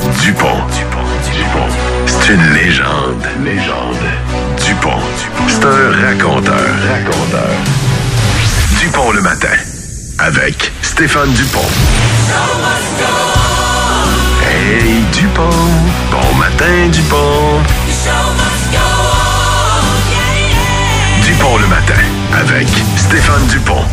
Dupont, Dupont. C'est une légende. Légende. Dupont, c'est un raconteur. Raconteur. Dupont le matin. Avec Stéphane Dupont. Hey Dupont. Bon matin Dupont. Dupont le matin. Avec Stéphane Dupont.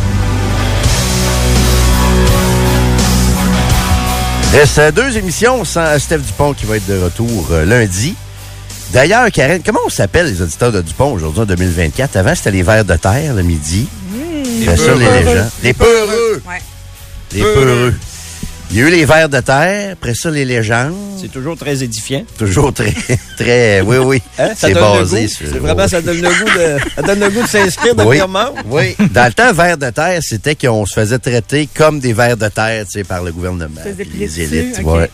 Reste euh, deux émissions sans Steph Dupont qui va être de retour euh, lundi. D'ailleurs, Karen, comment on s'appelle les auditeurs de Dupont aujourd'hui en 2024? Avant, c'était les vers de terre le midi. Après ça, les légendes. Les peureux. Ouais. Les peureux. Il y a eu les vers de terre, après ça, les légendes. C'est toujours très édifiant. Toujours très, très, oui, oui. Hein? Ça C'est donne le basé goût. sur. C'est vraiment, ça donne le goût de, ça donne le goût de s'inscrire, de Oui. membre. Oui. Dans le temps, vers de terre, c'était qu'on se faisait traiter comme des vers de terre, tu sais, par le gouvernement. les élites. dessus, ok. Ouais.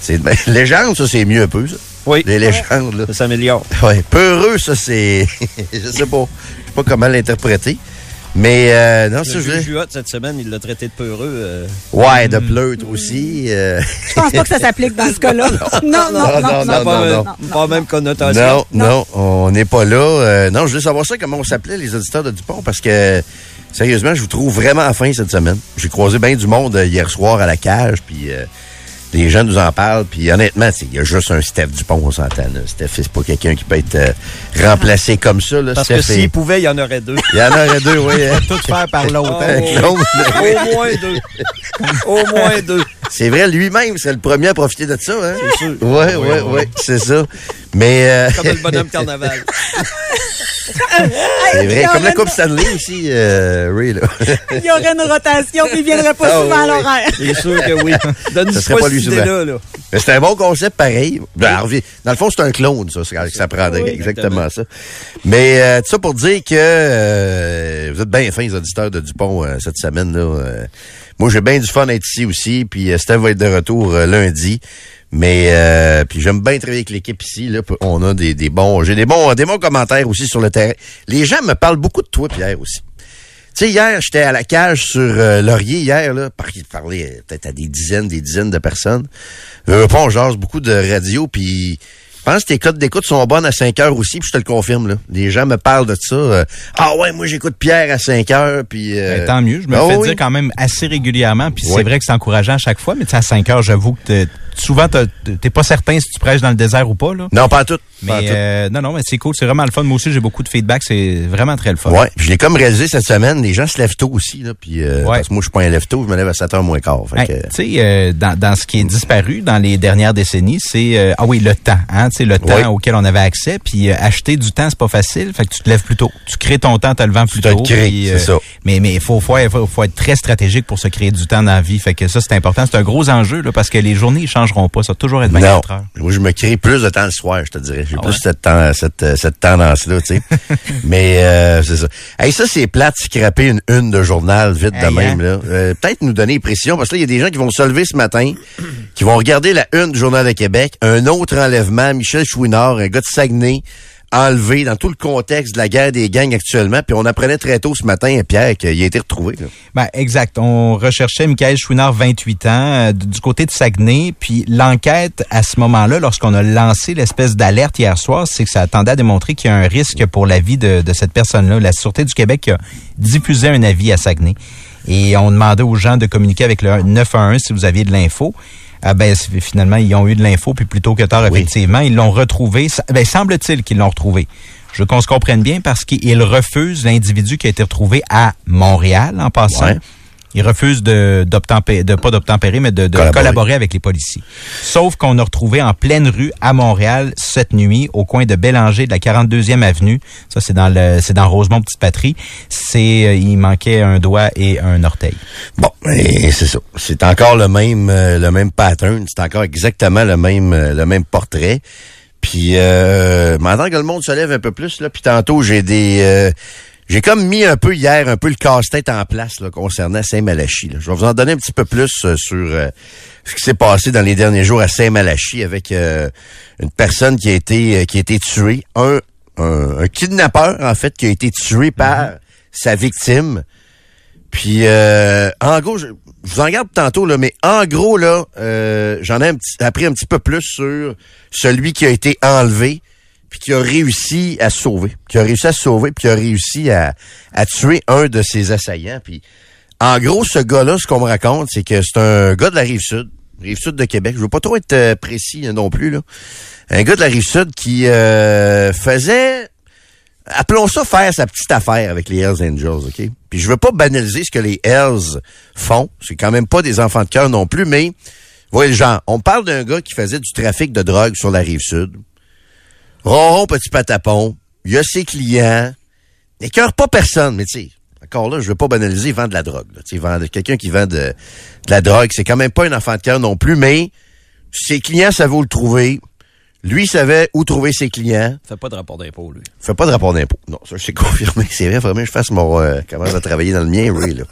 C'est, ben, légende, ça, c'est mieux un peu, ça. Oui. Les légendes, là. Ça s'améliore. Ouais, peureux, ça, c'est. je sais pas. Je sais pas comment l'interpréter. Mais, euh, non, veux. Juot, cette semaine, il l'a traité de peureux. euh, Ouais, de pleutre aussi. euh, Je pense pas que ça s'applique dans ce cas-là. Non, non, non, non, non, non, pas, non. même- pas même connotation. Non, non, on n'est pas là. Euh, non, je voulais savoir ça, comment on s'appelait, les auditeurs de Dupont, parce que, sérieusement, je vous trouve vraiment fin cette semaine. J'ai croisé bien du monde euh, hier soir à la cage, puis euh, les gens nous en parlent, puis honnêtement, il y a juste un Steph Dupont, on s'entend. Steph, c'est pas quelqu'un qui peut être euh, remplacé comme ça. Là. Parce Steph que est- s'il pouvait, il y en aurait deux. Il y en aurait deux, oui. hein. Tout faire par l'autre. Hein. oui. Au moins deux. Au moins deux. C'est vrai, lui-même, c'est le premier à profiter de ça. Hein? C'est sûr. Oui, oui, oui, c'est ça. Mais euh, Comme le bonhomme carnaval. c'est vrai, comme la Coupe Stanley aussi, euh, Ray, là. Il y aurait une rotation, puis il viendrait pas Ah, souvent à oui, l'horaire. C'est sûr que oui. Donne-nous Ça serait pas pas lui souvent. idée-là. Là. Mais c'est un bon concept pareil. Ben, Harvey, dans le fond, c'est un clone, ça, ça prendrait Oui, exactement ça. Mais euh, tout ça pour dire que euh, vous êtes bien fins, les auditeurs de Dupont, euh, cette semaine. là. Moi, j'ai bien du fun à être ici aussi, puis euh, Steph va être de retour euh, lundi. Mais euh, puis j'aime bien travailler avec l'équipe ici. Là, on a des, des bons, j'ai des bons, des bons commentaires aussi sur le terrain. Les gens me parlent beaucoup de toi, Pierre aussi. Tu sais, hier, j'étais à la cage sur Laurier, hier, là, par parler euh, peut-être à des dizaines, des dizaines de personnes. Euh, on jase beaucoup de radio, puis je pense que tes codes d'écoute sont bonnes à 5 heures aussi, puis je te le confirme, là. Les gens me parlent de ça. euh, ah ouais, moi, j'écoute Pierre à 5 heures, puis... euh, Ben, tant mieux. Je me ah fais oui. dire quand même assez régulièrement. Puis Oui. c'est vrai que c'est encourageant à chaque fois, mais à 5 heures, j'avoue que t'es- souvent, t'es pas certain si tu prêches dans le désert ou pas. Là. Non, pas tout. Mais euh, non, non, mais c'est cool. C'est vraiment le fun. Moi aussi, j'ai beaucoup de feedback. C'est vraiment très le fun. Ouais, je l'ai comme réalisé cette semaine. Les gens se lèvent tôt aussi, là, puis euh, Ouais. parce que moi, je suis pas un lève-tôt, je me lève à 7 heures moins quart. Fait Hey, que, tu sais, euh, dans, dans ce qui est disparu dans les dernières décennies, c'est euh, ah oui le temps, hein, tu sais le temps auquel on avait accès. Puis acheter du temps, c'est pas facile. Fait que tu te lèves plus tôt, tu crées ton temps, te levant plus le tôt. crées, puis, c'est ça. Mais mais faut faut, faut faut être très stratégique pour se créer du temps dans la vie. Fait que ça c'est important, c'est un gros enjeu là parce que les journées ils changeront pas, ça va toujours être non, 24 heures. moi, je me crée plus de temps le soir, je te dirais. J'ai Ah plus ouais? cette, ten- cette, euh, cette tendance-là, tu sais. Mais euh, c'est ça. Hey, ça, c'est plate, scraper une une de journal vite de même. hein? Euh, Peut-être nous donner précision, parce que là, il y a des gens qui vont se lever ce matin, qui vont regarder la une du Journal de Québec, un autre enlèvement, Michel Chouinard, un gars de Saguenay, enlevé dans tout le contexte de la guerre des gangs actuellement. Puis on apprenait très tôt ce matin, Pierre, qu'il a été retrouvé. Ben, exact. On recherchait Michael Chouinard, 28 ans, euh, du côté de Saguenay. Puis l'enquête, à ce moment-là, lorsqu'on a lancé l'espèce d'alerte hier soir, c'est que ça attendait à démontrer qu'il y a un risque pour la vie de, de cette personne-là. La Sûreté du Québec a diffusé un avis à Saguenay. Et on demandait aux gens de communiquer avec le 911 si vous aviez de l'info. Ah ben finalement ils ont eu de l'info puis plutôt que tard Oui. effectivement ils l'ont retrouvé. Ben semble-t-il qu'ils l'ont retrouvé. Je veux qu'on se comprenne bien parce qu'ils refusent l'individu qui a été retrouvé à Montréal en passant. Ouais. Il refuse de, d'obtempérer, de pas d'obtempérer, mais de, de Collaborer. collaborer. avec les policiers. Sauf qu'on a retrouvé en pleine rue à Montréal cette nuit, au coin de Bélanger de la 42e avenue. Ça, c'est dans le, c'est dans Rosemont Petite Patrie. C'est, euh, il manquait un doigt et un orteil. Bon, et c'est ça. C'est encore le même euh, le même pattern. C'est encore exactement le même euh, le même portrait. Puis euh, maintenant que le monde se lève un peu plus là, puis tantôt j'ai des euh, j'ai comme mis un peu hier un peu le casse-tête en place là, concernant Saint-Malachie. Je vais vous en donner un petit peu plus euh, sur euh, ce qui s'est passé dans les derniers jours à Saint-Malachie avec euh, une personne qui a été qui a été tuée, un, un un kidnappeur en fait qui a été tué par sa victime. Puis euh, en gros, je, je vous en garde tantôt là, mais en gros là, j'en ai un petit, appris un petit peu plus sur celui qui a été enlevé puis qui a réussi à sauver, qui a réussi à sauver puis qui a réussi à, à tuer un de ses assaillants. Puis en gros, ce gars-là, ce qu'on me raconte, c'est que c'est un gars de la rive sud, rive sud de Québec. Je veux pas trop être euh, précis hein, non plus là. Un gars de la rive sud qui euh, faisait appelons ça faire sa petite affaire avec les Hells Angels, OK? Puis je veux pas banaliser ce que les Hells font. C'est quand même pas des enfants de cœur non plus, mais voyez le genre. On parle d'un gars qui faisait du trafic de drogue sur la rive sud. Ronron, petit patapon. Il a ses clients. N'écœure pas personne, mais tu sais, encore là, je veux pas banaliser, il vend de la drogue. quelqu'un qui vend de, de la drogue, c'est quand même pas un enfant de cœur non plus, mais ses clients savaient où le trouver. Lui savait où trouver ses clients. Fait pas de rapport d'impôt, lui. Fait pas de rapport d'impôt. Non, ça, je sais confirmé. C'est vrai, vraiment, je fasse mon, euh, commence à travailler dans le mien, oui, là.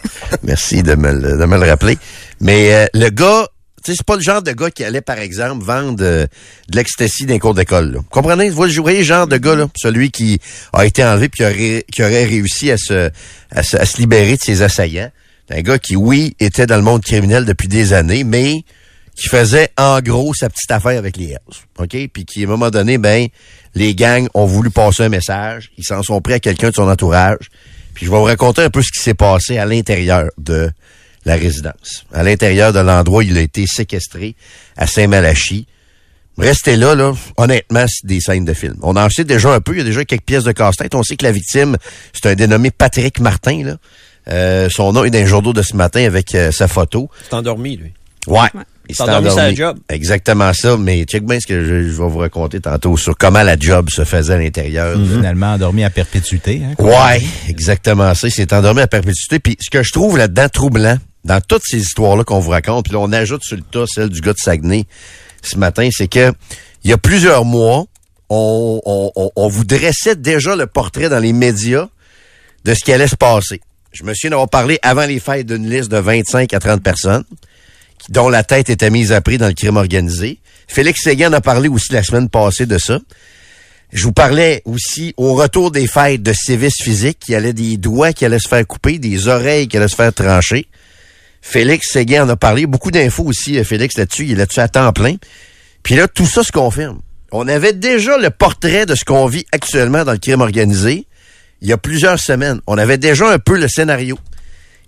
Merci de me, le- de me le rappeler. Mais, euh, le gars, sais, c'est pas le genre de gars qui allait, par exemple, vendre euh, de l'ecstasy dans les cours d'école, comprenez? Vous voyez le genre de gars, là? Celui qui a été enlevé puis qui aurait, réussi à se, libérer de ses assaillants. Un gars qui, oui, était dans le monde criminel depuis des années, mais qui faisait en gros sa petite affaire avec les Hells. OK? Puis qui, à un moment donné, ben, les gangs ont voulu passer un message. Ils s'en sont pris à quelqu'un de son entourage. Puis je vais vous raconter un peu ce qui s'est passé à l'intérieur de la résidence. À l'intérieur de l'endroit où il a été séquestré à Saint-Malachie. Restez là, là. Honnêtement, c'est des scènes de film. On en sait déjà un peu. Il y a déjà quelques pièces de casse-tête. On sait que la victime, c'est un dénommé Patrick Martin, là. Euh, son nom est dans les journaux de ce matin avec euh, sa photo. C'est endormi, lui. Ouais. Il s'est endormi endormi. sur la job. Exactement ça. Mais check bien ce que je, je vais vous raconter tantôt sur comment la job se faisait à l'intérieur. de- Finalement endormi à perpétuité. Hein. Ouais, exactement ça. Il s'est endormi à perpétuité. Puis ce que je trouve là-dedans troublant, dans toutes ces histoires-là qu'on vous raconte, puis là, on ajoute sur le tas celle du gars de Saguenay ce matin, c'est que il y a plusieurs mois, on, on, on, on vous dressait déjà le portrait dans les médias de ce qui allait se passer. Je me souviens d'avoir parlé avant les fêtes d'une liste de 25 à 30 personnes qui- dont la tête était mise à prix dans le crime organisé. Félix Séguin a parlé aussi la semaine passée de ça. Je vous parlais aussi au retour des fêtes de sévices physiques, qu'il y allait des doigts qui allaient se faire couper, des oreilles qui allaient se faire trancher. Félix Séguin en a parlé. Beaucoup d'infos aussi, euh, Félix, là-dessus. Il est là-dessus à temps plein. Puis là, tout ça se confirme. On avait déjà le portrait de ce qu'on vit actuellement dans le crime organisé il y a plusieurs semaines. On avait déjà un peu le scénario.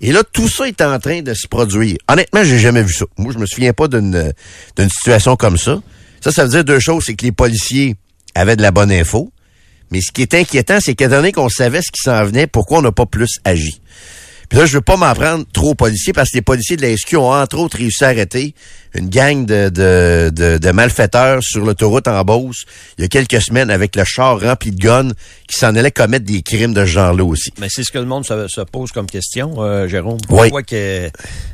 Et là, tout ça est en train de se produire. Honnêtement, j'ai jamais vu ça. Moi, je me souviens pas d'une d'une situation comme ça. Ça, ça veut dire deux choses. C'est que les policiers avaient de la bonne info. Mais ce qui est inquiétant, c'est qu'étant donné qu'on savait ce qui s'en venait, pourquoi on n'a pas plus agi? Puis là, je veux pas m'en prendre trop aux policiers parce que les policiers de la SQ ont entre autres réussi à arrêter une gang de, de, de, de malfaiteurs sur l'autoroute en Beauce il y a quelques semaines avec le char rempli de guns qui s'en allaient commettre des crimes de ce genre-là aussi. Mais c'est ce que le monde se, se pose comme question, euh, Jérôme. Oui. Pourquoi qu'il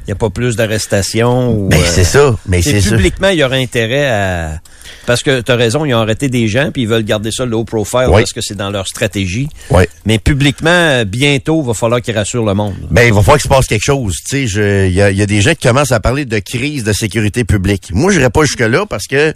n'y a pas plus d'arrestations? ou, Ben, euh, c'est ça. Mais c'est c'est ça. publiquement, il y aurait intérêt à... Parce que tu as raison, ils ont arrêté des gens, puis ils veulent garder ça low profile Oui. parce que c'est dans leur stratégie. Oui. Mais publiquement, bientôt, il va falloir qu'ils rassurent le monde. Ben, il va falloir qu'il se passe quelque chose. Tu sais, je- il y a, il y a des gens qui commencent à parler de crise de sécurité publique. Moi, je n'irai pas jusque-là parce que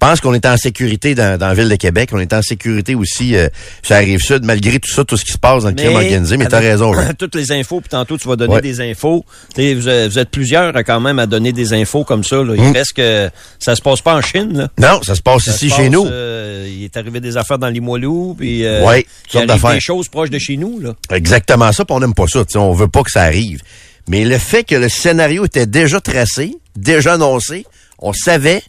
je pense qu'on est en sécurité dans, dans la ville de Québec. On est en sécurité aussi euh, sur la rive sud, malgré tout ça, tout ce qui se passe dans le crime organisé. Mais t'as raison. Jean. Toutes les infos, puis tantôt, tu vas donner Ouais. des infos. Sais, Vous, êtes- vous êtes plusieurs à quand même à donner des infos comme ça. Là. Il Mm. reste que ça se passe pas en Chine. Là. Non, ça se passe Ça ici se chez nous. euh, il est arrivé des affaires dans Limoilou, puis euh, Ouais, il arrive des choses proches de chez nous. Là. Exactement ça, puis on n'aime pas ça. tu sais, On veut pas que ça arrive. Mais le fait que le scénario était déjà tracé, déjà annoncé, on savait,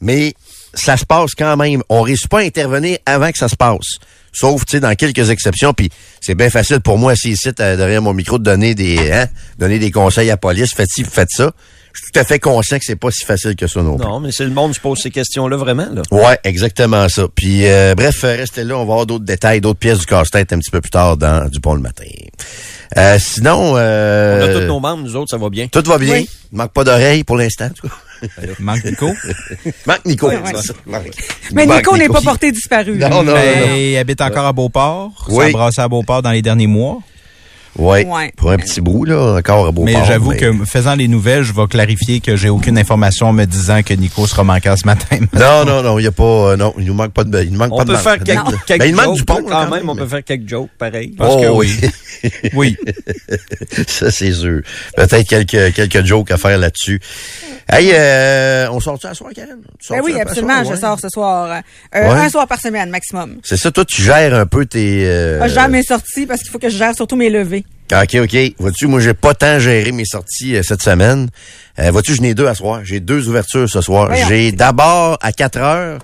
mais ça se passe quand même. On réussit pas à intervenir avant que ça se passe. Sauf, tu sais, dans quelques exceptions, puis c'est bien facile pour moi, assis ici, euh, derrière mon micro, de donner des, hein, donner des conseils à la police. Faites ci, faites ça. Je suis tout à fait conscient que c'est pas si facile que ça non plus. Non, mais c'est le monde qui se pose ces questions-là vraiment. Là. Ouais, exactement ça. Puis, euh, bref, euh, restez là, on va avoir d'autres détails, d'autres pièces du casse-tête un petit peu plus tard dans Dupont le matin. Euh, sinon, On euh, a tous nos membres, nous autres, ça va bien. tout va bien. Oui. Il manque pas d'oreilles pour l'instant, en tout cas. Manque Nico. Manque Nico. Ouais, ouais. c'est ça. Manque- Mais manque Nico n'est pas porté disparu. Non, non, non, il habite encore à Beauport. Oui. Ça a brassé à Beauport dans les derniers mois. Ouais, Ouais. Pour un petit bout, là, encore à beau mais j'avoue que faisant les nouvelles, je vais clarifier que j'ai aucune information me disant que Nico sera manquant ce matin. Non, non, non, il y a pas, euh, non, il nous manque pas de, il nous manque On pas de peut manque. faire quelques, Ben, quelques il manque jokes, du pont, quand même. On peut faire quelques jokes, pareil. pense oh, que oui. oui. ça, c'est sûr. Peut-être quelques, quelques jokes à faire là-dessus. Hey, euh, on sort-tu à soir, Karen? Tu Ben oui, absolument, soir? je Ouais. sors ce soir. Euh, Ouais. Un soir par semaine, maximum. C'est ça, toi, tu gères un peu tes... euh, Ah, Je gère mes sorties parce qu'il faut que je gère surtout mes levées. Ah, OK, OK. Vois-tu, moi, j'ai pas tant géré mes sorties euh, cette semaine. Euh, Vois-tu, j'en ai deux à soir. J'ai deux ouvertures ce soir. J'ai d'abord, à 4 heures,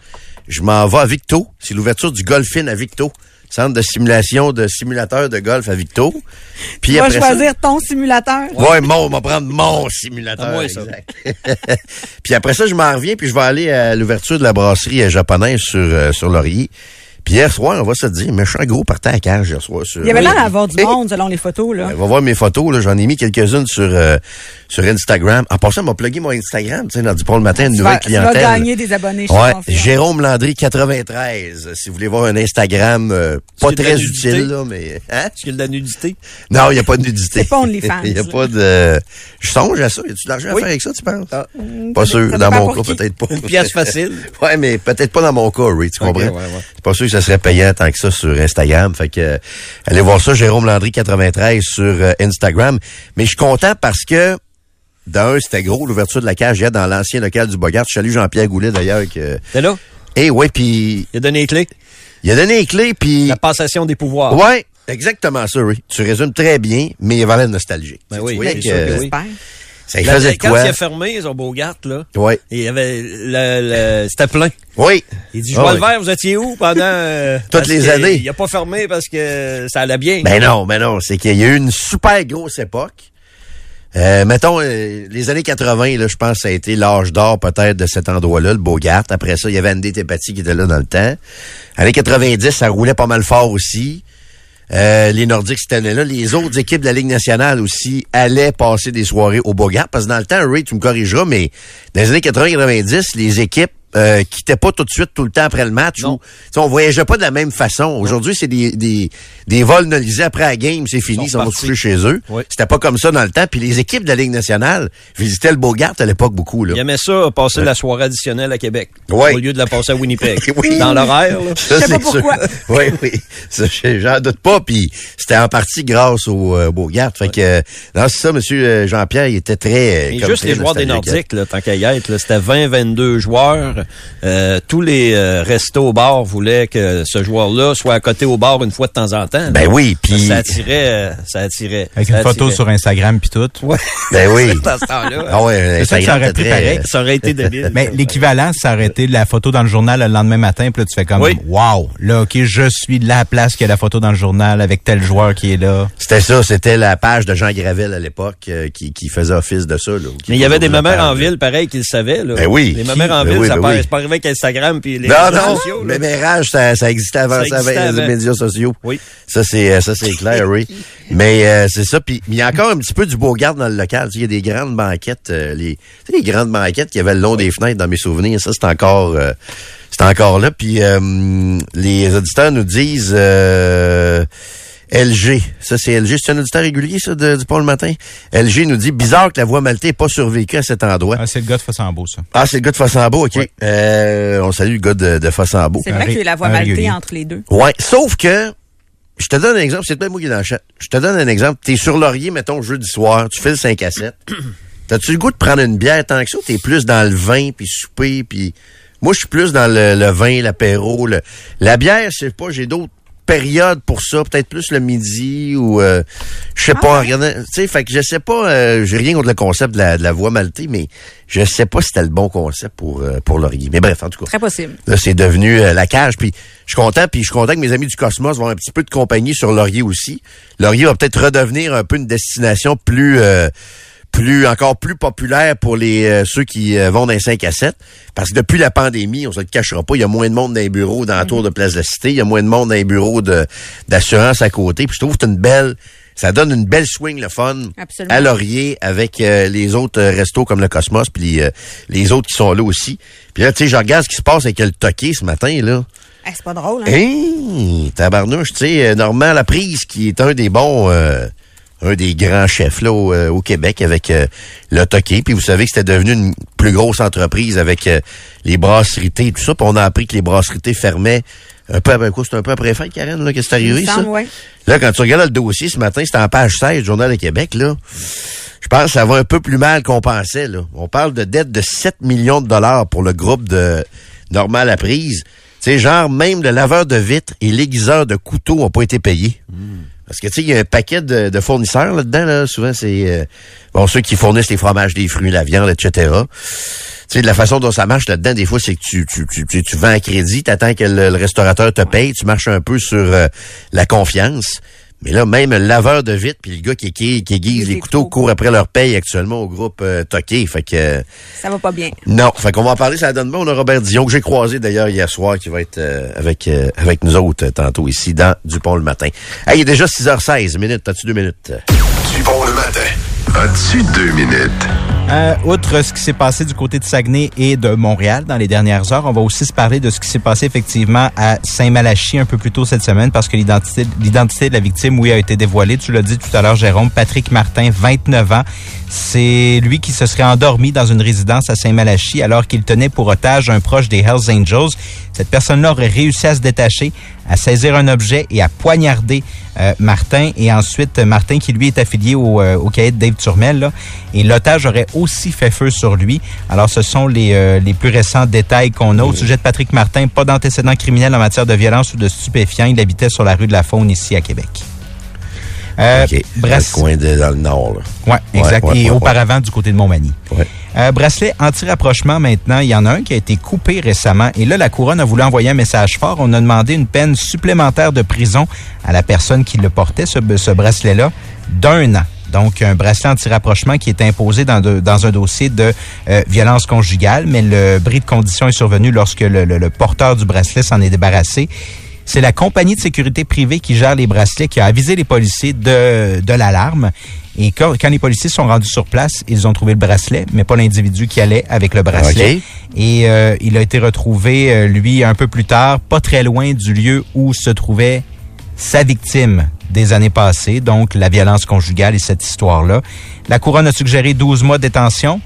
je m'en vais à Victo. C'est l'ouverture du Golfin à Victo. Centre de simulation de simulateur de golf à Victo. Puis Tu vas ça- choisir ton simulateur. Ouais, mon, on va prendre mon simulateur. À moi, ça. exact. puis après ça, je m'en reviens, puis je vais aller à l'ouverture de la brasserie euh, japonaise sur, euh, sur Laurier. Puis hier soir, on va se dire, méchant gros partant à cage hier soir. Sur, Il y avait l'air Oui. d'avoir du Eh, monde selon les photos, là. On va voir mes photos, là. J'en ai mis quelques-unes sur, euh, sur Instagram. En passant, on m'a plugué mon Instagram, tu sais, dans du pont le matin, une Tu nouvelle vas, tu vas clientèle. gagner des abonnés, Ouais. Jérôme Landry 93. Si vous voulez voir un Instagram euh, pas très utile là, mais hein? Est-ce qu'il y a de la nudité? Non, il n'y a pas de nudité. C'est pas OnlyFans, Il n'y a pas de. Je songe à ça. Y a-tu de l'argent à Oui. faire avec ça, tu penses? Mm, Pas sûr. Dans mon cas, peut-être pas. Une pièce facile. ouais, mais peut-être pas dans mon cas, Ray, tu comprends? ouais, ouais. C'est pas sûr que ça serait payant tant que ça sur Instagram. Fait que euh, allez voir ça, Jérôme Landry 93 sur euh, Instagram. Mais je suis content parce que d'un, c'était gros l'ouverture de la cage hier dans l'ancien local du Bogart. Je salue Jean-Pierre Goulet d'ailleurs que. T'es là? Eh ouais, puis Il a donné les clés. il a donné les clés, puis. La passation des pouvoirs. Ouais, exactement ça, Ray. Tu résumes très bien, mais il y avait nostalgique. Ben Tu oui, c'est que, oui. Ça y La- faisait quand quoi? il a fermé son Bogart, là, Ouais. il y avait le, le- c'était plein. Oui. Il dit, je Ah vois oui. le verre, vous étiez où pendant... euh, Toutes les années. Il a pas fermé parce que ça allait bien. Ben non, ben non. C'est qu'il y a eu une super grosse époque. Euh, mettons, euh, les années 80, là, je pense que ça a été l'âge d'or peut-être de cet endroit-là, le Bogart. Après ça, il y avait Andy Tepati qui était là dans le temps. Années 90, ça roulait pas mal fort aussi. Euh, les Nordiques cette année-là. Les autres équipes de la Ligue nationale aussi allaient passer des soirées au Bogart. Parce que dans le temps, Ray, tu me corrigeras, mais dans les années 80-90, les équipes euh, quittaient pas tout de suite tout le temps après le match. Non. Ou, tu sais, on voyageait pas de la même façon. Aujourd'hui, c'est des, des, des vols nolisés après la game, c'est fini, Ils ils sont coucher chez eux. Oui. C'était pas comme ça dans le temps. Puis les équipes de la Ligue nationale visitaient le Bogart à l'époque beaucoup. Là. Il aimait ça, passer la soirée additionnelle à Québec. Ouais. Au lieu de la passer à Winnipeg. Oui. Dans l'horaire, là. Ça, Je sais pas c'est sûr. pourquoi. oui, oui. J'en doute pas. Puis c'était en partie grâce au euh, Bogart. Fait que, euh, non, c'est ça, monsieur euh, Jean-Pierre, il était très... euh, comme juste très les joueurs des. Nordiques, là, tant qu'à y être, là, c'était 20-22 joueurs. Euh, tous les euh, restos au bar voulaient que ce joueur-là soit à côté au bar une fois de temps en temps. Ben oui, puis... Ça attirait, euh, ça attirait. Avec ça une photo sur Instagram puis tout. Ouais. Ben oui. Dans ce temps-là. Ah ouais, C'est ça ça aurait pris pareil. Ça aurait été débile. Mais l'équivalent, ça aurait été la photo dans le journal le lendemain matin, puis là, tu fais comme, Oui. wow, là, OK, je suis la place qui a la photo dans le journal avec tel joueur qui est là. C'était ça, c'était la page de Jean Gravel à l'époque euh, qui, qui faisait office de ça. Là, qui Mais il y avait des mamères en ville, pareil, qu'ils le savaient. Là. Ben oui. Les mamères en Ben ville, ça c'est pas arrivé avec Instagram puis les Non, réseaux non, sociaux. là. le mérage, ça, ça existait avant Ça existait avec les avant. médias sociaux. Oui. Ça, c'est euh, ça c'est clair, oui. Mais euh, c'est ça. Puis il y a encore un petit peu du beau garde dans le local. Il y a des grandes banquettes, euh, les, tu sais, les grandes banquettes qui avaient le long des fenêtres dans mes souvenirs. Ça, c'est encore euh, c'est encore là. Puis euh, les auditeurs nous disent euh, LG. Ça, c'est LG. C'est un auditeur régulier, ça, de- du pont le matin? LG nous dit bizarre que la voie maltaise n'ait pas survécu à cet endroit. Ah, c'est le gars de Fossambeau, ça. Ah, c'est le gars de Fossambeau, OK. Euh, on salue le gars de, de Fossambeau. C'est vrai qu'il y a la voie régulier. entre les deux. Ouais, sauf que je te donne un exemple, c'est peut-être moi qui est dans le chat. Je te donne un exemple. T'es sur Laurier, mettons, jeudi soir, tu fais le 5 à 7. T'as-tu le goût de prendre une bière tant que ça ou t'es plus dans le vin, puis souper, puis... Moi, je suis plus dans le, le vin, l'apéro. Le... La bière, je sais pas, j'ai d'autres période pour ça, peut-être plus le midi ou euh, je sais Ah pas. ouais? regardant- Tu sais, fait que je sais pas. euh, J'ai rien contre le concept de la, de la voie maltée, mais je sais pas si c'était le bon concept pour euh, pour Laurier. Mais bref, en tout cas. Très possible. Là, c'est devenu euh, la cage. Puis je suis content, puis je suis content que mes amis du Cosmos vont un petit peu de compagnie sur Laurier aussi. Laurier va peut-être redevenir un peu une destination plus euh, plus encore plus populaire pour les euh, ceux qui euh, vont dans les 5 à 7. Parce que depuis la pandémie, on se le cachera pas, il y a moins de monde dans les bureaux dans la tour de Place de la Cité, il y a moins de monde dans les bureaux de d'assurance à côté. Puis je trouve que c'est une belle. Ça donne une belle swing, le fun, Absolument. à Laurier avec euh, les autres euh, restos comme le Cosmos, puis les, euh, les autres qui sont là aussi. Puis là, tu sais, je regarde ce qui se passe avec le toqué ce matin, là. Ah, c'est pas drôle, hein? Hey, tabarnouche, tu sais, euh, Normand Laprise, qui est un des bons, euh, un des grands chefs là au, euh, au Québec avec euh, le Toqué. Puis vous savez que c'était devenu une plus grosse entreprise avec euh, les brasseries et tout ça. Puis on a appris que les brasseries fermaient un peu après quoi? C'était un peu après fête, Karen, là, que c'est arrivé, ça? ouais. Là, quand tu regardes le dossier ce matin, c'était en page 16 du Journal de Québec, là. Je pense que ça va un peu plus mal qu'on pensait, là. On parle de dette de 7 millions de dollars pour le groupe de Normal à prise. Tu sais, genre, même le laveur de vitres et l'aiguiseur de couteaux n'ont pas été payés. Parce que, tu sais, il y a un paquet de, de fournisseurs là-dedans, là. Souvent, c'est, euh, bon, ceux qui fournissent les fromages, les fruits, la viande, etc. Tu sais, de la façon dont ça marche là-dedans, des fois, c'est que tu, tu, tu, tu, tu vends à crédit, t'attends que le, le restaurateur te paye, tu marches un peu sur euh, la confiance. Mais là, même le laveur de vitre, puis le gars qui, qui, qui aiguise Les les couteaux court après leur paye actuellement au groupe euh, Toqué. Fait que Ça va pas bien. non, fait qu'on va en parler, ça donne bon. On a Robert Dion que j'ai croisé d'ailleurs hier soir qui va être euh, avec euh, avec nous autres euh, tantôt ici dans Dupont le matin. Hey, il est déjà 6h16 minutes, t'as-tu deux minutes? Dupont le matin. As-tu deux minutes? Euh, outre ce qui s'est passé du côté de Saguenay et de Montréal dans les dernières heures, on va aussi se parler de ce qui s'est passé effectivement à Saint-Malachie un peu plus tôt cette semaine parce que l'identité de la victime, oui, a été dévoilée. Tu l'as dit tout à l'heure, Jérôme. Patrick Martin, 29 ans. C'est lui qui se serait endormi dans une résidence à Saint-Malachie alors qu'il tenait pour otage un proche des Hells Angels. Cette personne-là aurait réussi à se détacher, à saisir un objet et à poignarder euh, Martin. Et ensuite, Martin, qui lui est affilié au, euh, au cahier de Dave Turmel, là, et l'otage aurait aussi fait feu sur lui. Alors, ce sont les, euh, les plus récents détails qu'on a. Au sujet de Patrick Martin, pas d'antécédent criminel en matière de violence ou de stupéfiants. Il habitait sur la rue de la Faune, ici à Québec. Euh. Dans le coin de dans le nord. Ouais, exact. Ouais, ouais, et ouais, auparavant, du côté de Montmagny. Euh, bracelet anti-rapprochement maintenant, il y en a un qui a été coupé récemment et là la couronne a voulu envoyer un message fort. On a demandé une peine supplémentaire de prison à la personne qui le portait, ce, ce bracelet-là, d'un an. Donc, un bracelet anti-rapprochement qui est imposé dans, de- dans un dossier de euh, violence conjugale, mais le bris de condition est survenu lorsque le, le- le porteur du bracelet s'en est débarrassé. C'est la compagnie de sécurité privée qui gère les bracelets qui a avisé les policiers de, de l'alarme. Et quand, quand les policiers sont rendus sur place, ils ont trouvé le bracelet, mais pas l'individu qui allait avec le bracelet. Et euh, il a été retrouvé, euh, lui, un peu plus tard, pas très loin du lieu où se trouvait sa victime des années passées, donc la violence conjugale et cette histoire-là. La couronne a suggéré 12 mois de détention.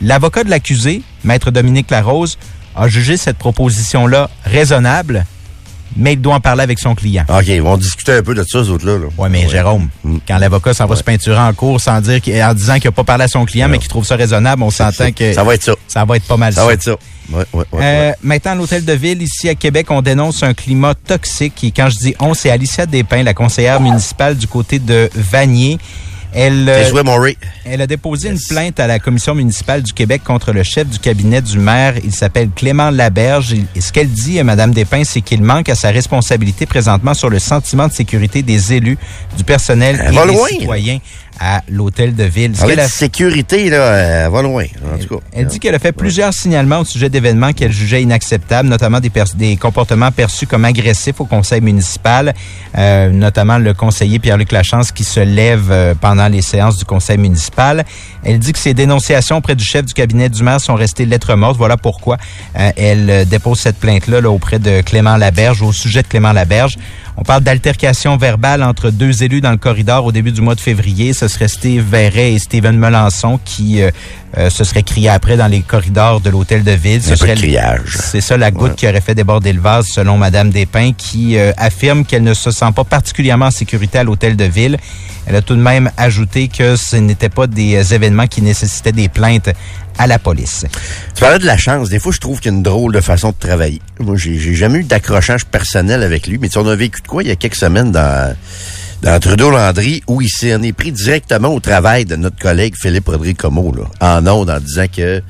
L'avocat de l'accusé, maître Dominique Larose, a jugé cette proposition-là raisonnable, mais il doit en parler avec son client. OK, ils vont discuter un peu de ça, ces autres-là. Là. Oui, mais Jérôme, Mm. quand l'avocat s'en va se peinturer en cours sans dire en disant qu'il n'a pas parlé à son client, mais qu'il trouve ça raisonnable, on s'entend que Ça va être ça. ça va être pas mal Ça va être ça. Ouais, ouais, ouais, euh. Maintenant, à l'hôtel de ville, ici à Québec, on dénonce un climat toxique. Et quand je dis on, c'est Alicia Despins, la conseillère municipale du côté de Vanier. Elle, euh, joué, elle a déposé une plainte à la commission municipale du Québec contre le chef du cabinet du maire. Il s'appelle Clément Laberge. Et ce qu'elle dit, euh, Madame Despins, c'est qu'il manque à sa responsabilité présentement sur le sentiment de sécurité des élus, du personnel Elle et des loin. citoyens à l'hôtel de ville. A- sécurité, là, elle va loin, en tout cas. elle dit qu'elle a fait plusieurs signalements au sujet d'événements qu'elle jugeait inacceptables, notamment des, comportements perçus comme agressifs au conseil municipal, euh, notamment le conseiller Pierre-Luc Lachance qui se lève euh, pendant les séances du conseil municipal. Elle dit que ces dénonciations auprès du chef du cabinet du maire sont restées lettres mortes. Voilà pourquoi euh, elle euh, dépose cette plainte-là là, auprès de Clément Laberge, au sujet de Clément Laberge. On parle d'altercation verbale entre deux élus dans le corridor au début du mois de février. Ce serait Steve Verret et Steven Melançon qui euh, euh, se seraient criés après dans les corridors de l'hôtel de ville. Ce serait criage. C'est ça la goutte Ouais. qui aurait fait déborder le vase, selon Madame Despins, qui euh, affirme qu'elle ne se sent pas particulièrement en sécurité à l'hôtel de ville. Elle a tout de même ajouté que ce n'étaient pas des événements qui nécessitaient des plaintes à la police. Tu parlais de la chance. Des fois, je trouve qu'il y a une drôle de façon de travailler. Moi, j'ai j'ai jamais eu d'accrochage personnel avec lui, mais tu sais, on a vécu de quoi il y a quelques semaines dans, dans Trudeau-Landry, où il s'en est pris directement au travail de notre collègue Philippe Rodrigue Comeau, là, en ondes, en disant que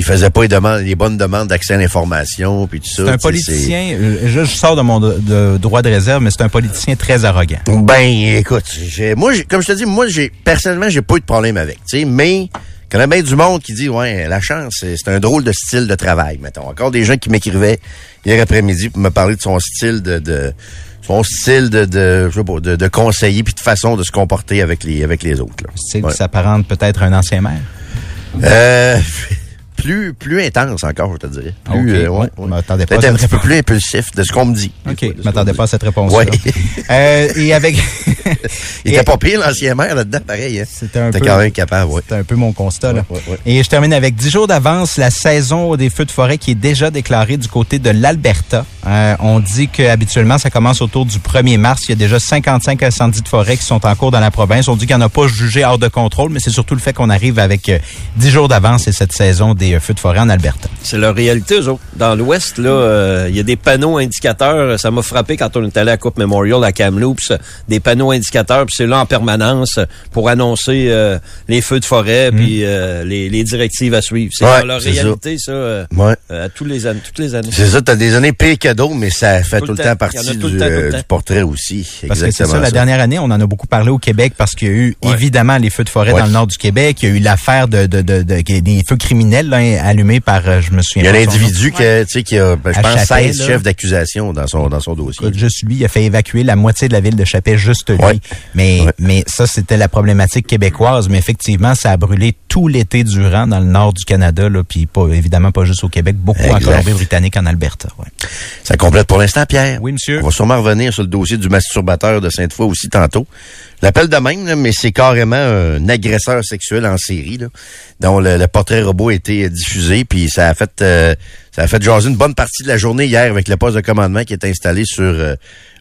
il faisait pas les, demandes, les bonnes demandes d'accès à l'information, puis tout ça. C'est un politicien, euh, je, je sors de mon de- de droit de réserve, mais c'est un politicien très arrogant. Ben, écoute, j'ai, moi, j'ai- comme je te dis, moi, j'ai personnellement, j'ai pas eu de problème avec, tu sais, mais il y a bien du monde qui dit, ouais, la chance, c'est un drôle de style de travail, mettons. Encore des gens qui m'écrivaient hier après-midi pour me parler de son style de, de son style de, de, je sais pas, de, de conseiller puis de façon de se comporter avec les, avec les autres. Là. Ouais. qui s'apparente peut-être à un ancien maire? Euh, plus, plus intense encore, je te dirais. Plus, euh, ouais, ouais, ouais. je m'attendais pas à Peut-être un petit peu plus impulsif de ce qu'on me dit. OK, je m'attendais pas à cette réponse-là. Ouais. Euh, et avec... Il était pas pire, l'ancien maire, là-dedans, pareil. Hein. C'était un peu- quand même capable, ouais. C'est un peu mon constat. Là. Ouais, ouais, ouais. Et je termine avec 10 jours d'avance, la saison des feux de forêt qui est déjà déclarée du côté de l'Alberta. Euh, on dit que habituellement ça commence autour du 1er mars. Il y a déjà 55 incendies de forêt qui sont en cours dans la province. On dit qu'il n'y en a pas jugé hors de contrôle, mais c'est surtout le fait qu'on arrive avec euh, 10 jours d'avance et cette saison des euh, feux de forêt en Alberta. C'est leur réalité, eux autres. Dans l'Ouest, là, euh, il y a des panneaux indicateurs. Ça m'a frappé quand on est allé à Coupe Memorial à Kamloops. Des panneaux indicateurs, puis c'est là en permanence pour annoncer euh, les feux de forêt, puis euh, les, les directives à suivre. C'est Ouais, dans leur ça. réalité, ça, euh, Ouais. euh, à tous les années, toutes les années. C'est ça, t'as des années pires que d'autres, mais ça fait tout, le temps partie du, temps, tout le euh, temps. du portrait aussi. Parce que c'est Exactement ça, la dernière année, on en a beaucoup parlé au Québec parce qu'il y a eu Ouais. évidemment les feux de forêt Ouais. dans le nord du Québec. Il y a eu l'affaire de, de, de, de- des feux criminels là, allumés par, euh, je me souviens Il y a pas un son nom. individu qui, a, tu sais, qui a, ben, je pense, Chapelle, 16 là. chefs d'accusation dans son, dans son dossier. Juste lui, il a fait évacuer la moitié de la ville de Chapelle, juste lui. Ouais. Mais, mais ça, c'était la problématique québécoise. Mais effectivement, ça a brûlé tout l'été durant dans le nord du Canada, là, puis pas, évidemment pas juste au Québec, beaucoup en Exact. Colombie-Britannique, en Alberta. Ouais. Ça complète pour l'instant, Pierre. Oui, monsieur. On va sûrement revenir sur le dossier du masturbateur de Sainte-Foy aussi tantôt. L'appelle de même, là, mais c'est carrément un agresseur sexuel en série, là, dont le, le portrait robot a été diffusé, puis ça a fait euh, ça a fait jaser une bonne partie de la journée hier avec le poste de commandement qui est installé sur euh,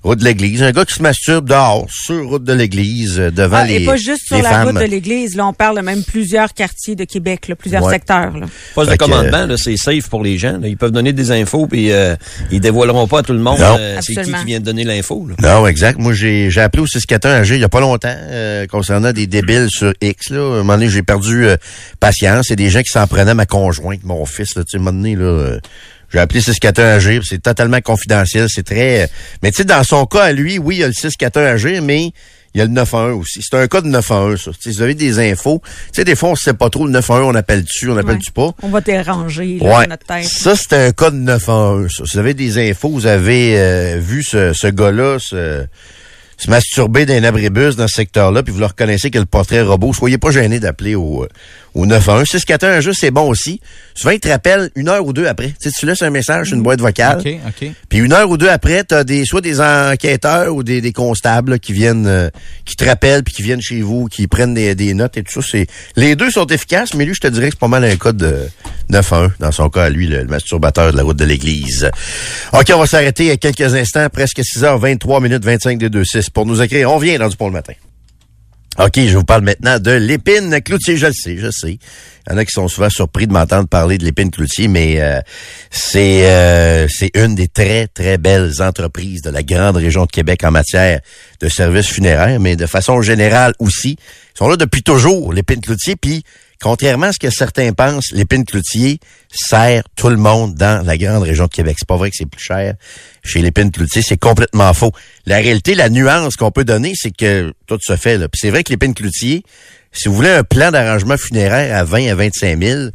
route de l'église. Un gars qui se masturbe dehors, sur route de l'église, euh, devant Ah, les et pas juste sur la femmes. route de l'église. Là, on parle de même plusieurs quartiers de Québec, là, plusieurs Ouais. secteurs. Là. Poste de Fait commandement, là, c'est safe pour les gens. là. Ils peuvent donner des infos, puis euh, ils dévoileront pas à tout le monde Non. euh, c'est qui qui vient de donner l'info. là. Non, exact. Moi, j'ai j'ai appelé au 641 AG il y a pas longtemps euh, concernant des débiles sur X. Là. À un moment donné, j'ai perdu euh, patience. C'est des gens qui s'en prenaient à ma conjointe, mon fils. Là, tu sais, à un moment donné, là, euh, j'ai appelé 641 AG, c'est totalement confidentiel. C'est très... euh, mais tu sais, dans son cas, à lui, oui, il y a le 641 AG, mais il y a le 911 aussi. C'est un cas de 911, ça. Si vous avez des infos, tu sais, des fois, on sait pas trop le 911, on appelle dessus, on appelle-tu pas. On va déranger là, Ouais. notre tête. Ça, c'est un cas de 911. Ça. Si vous avez des infos, vous avez euh, vu ce, ce gars-là se, se masturber d'un abribus dans ce secteur-là, puis vous le reconnaissez que le portrait robot, soyez pas gênés d'appeler au, au 911. 641 juste, c'est bon aussi. Souvent, il te rappelle une heure ou deux après. Tu sais, tu laisses un message une boîte vocale. OK, OK. Puis une heure ou deux après, t'as des soit des enquêteurs ou des, des constables là, qui viennent, euh, qui te rappellent puis qui viennent chez vous, qui prennent des, des notes et tout ça. C'est les deux sont efficaces, mais lui, je te dirais que c'est pas mal un code de 9-1 dans son cas à lui, le, le masturbateur de la route de l'église. Ok, on va s'arrêter à quelques instants, presque 6h23 minutes 25 des 2-6 pour nous écrire. On vient dans du pont le matin. OK, je vous parle maintenant de l'épine cloutier. Je le sais, je sais. Il y en a qui sont souvent surpris de m'entendre parler de l'épine cloutier, mais euh, c'est euh, c'est une des très, très belles entreprises de la grande région de Québec en matière de services funéraires, mais de façon générale aussi. Ils sont là depuis toujours, l'épine cloutier, puis contrairement à ce que certains pensent, l'épine cloutier sert tout le monde dans la grande région de Québec. C'est pas vrai que c'est plus cher chez l'épine cloutier, c'est complètement faux. La réalité, la nuance qu'on peut donner, c'est que tout se fait. Là. Puis c'est vrai que l'épine cloutier, si vous voulez un plan d'arrangement funéraire à 20 à 25 000,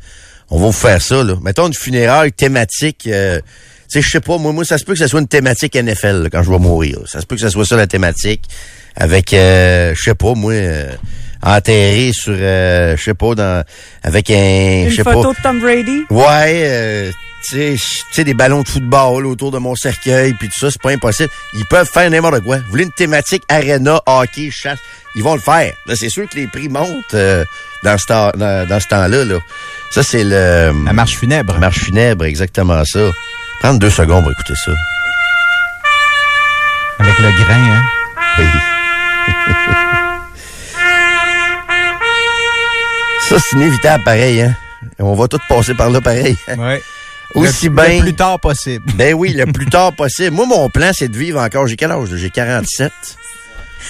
on va vous faire ça. Là. Mettons une funéraire thématique. euh, tu sais, je sais pas, moi, moi, ça se peut que ça soit une thématique NFL là, quand je vais mourir. Ça se peut que ça soit ça la thématique. Avec, euh, je sais pas, moi, euh, enterré sur, euh, je sais pas, dans, avec un, je Une sais pas. photo de Tom Brady? Ouais, euh, tu sais, tu sais, des ballons de football autour de mon cercueil, puis tout ça, c'est pas impossible. Ils peuvent faire n'importe quoi. Vous voulez une thématique arena, hockey, chasse, ils vont le faire. Là, c'est sûr que les prix montent euh, dans ce temps, dans, dans ce temps-là. Là. Ça, c'est le... La marche funèbre. La marche funèbre, exactement ça. Prendre deux secondes pour écouter ça. Avec le grain, hein? Ça, c'est inévitable, pareil, hein. On va tous passer par là, pareil. Ouais. Aussi le, bien. Le plus tard possible. Ben oui, le plus tard possible. Moi, mon plan, c'est de vivre encore. J'ai quel âge? J'ai 47.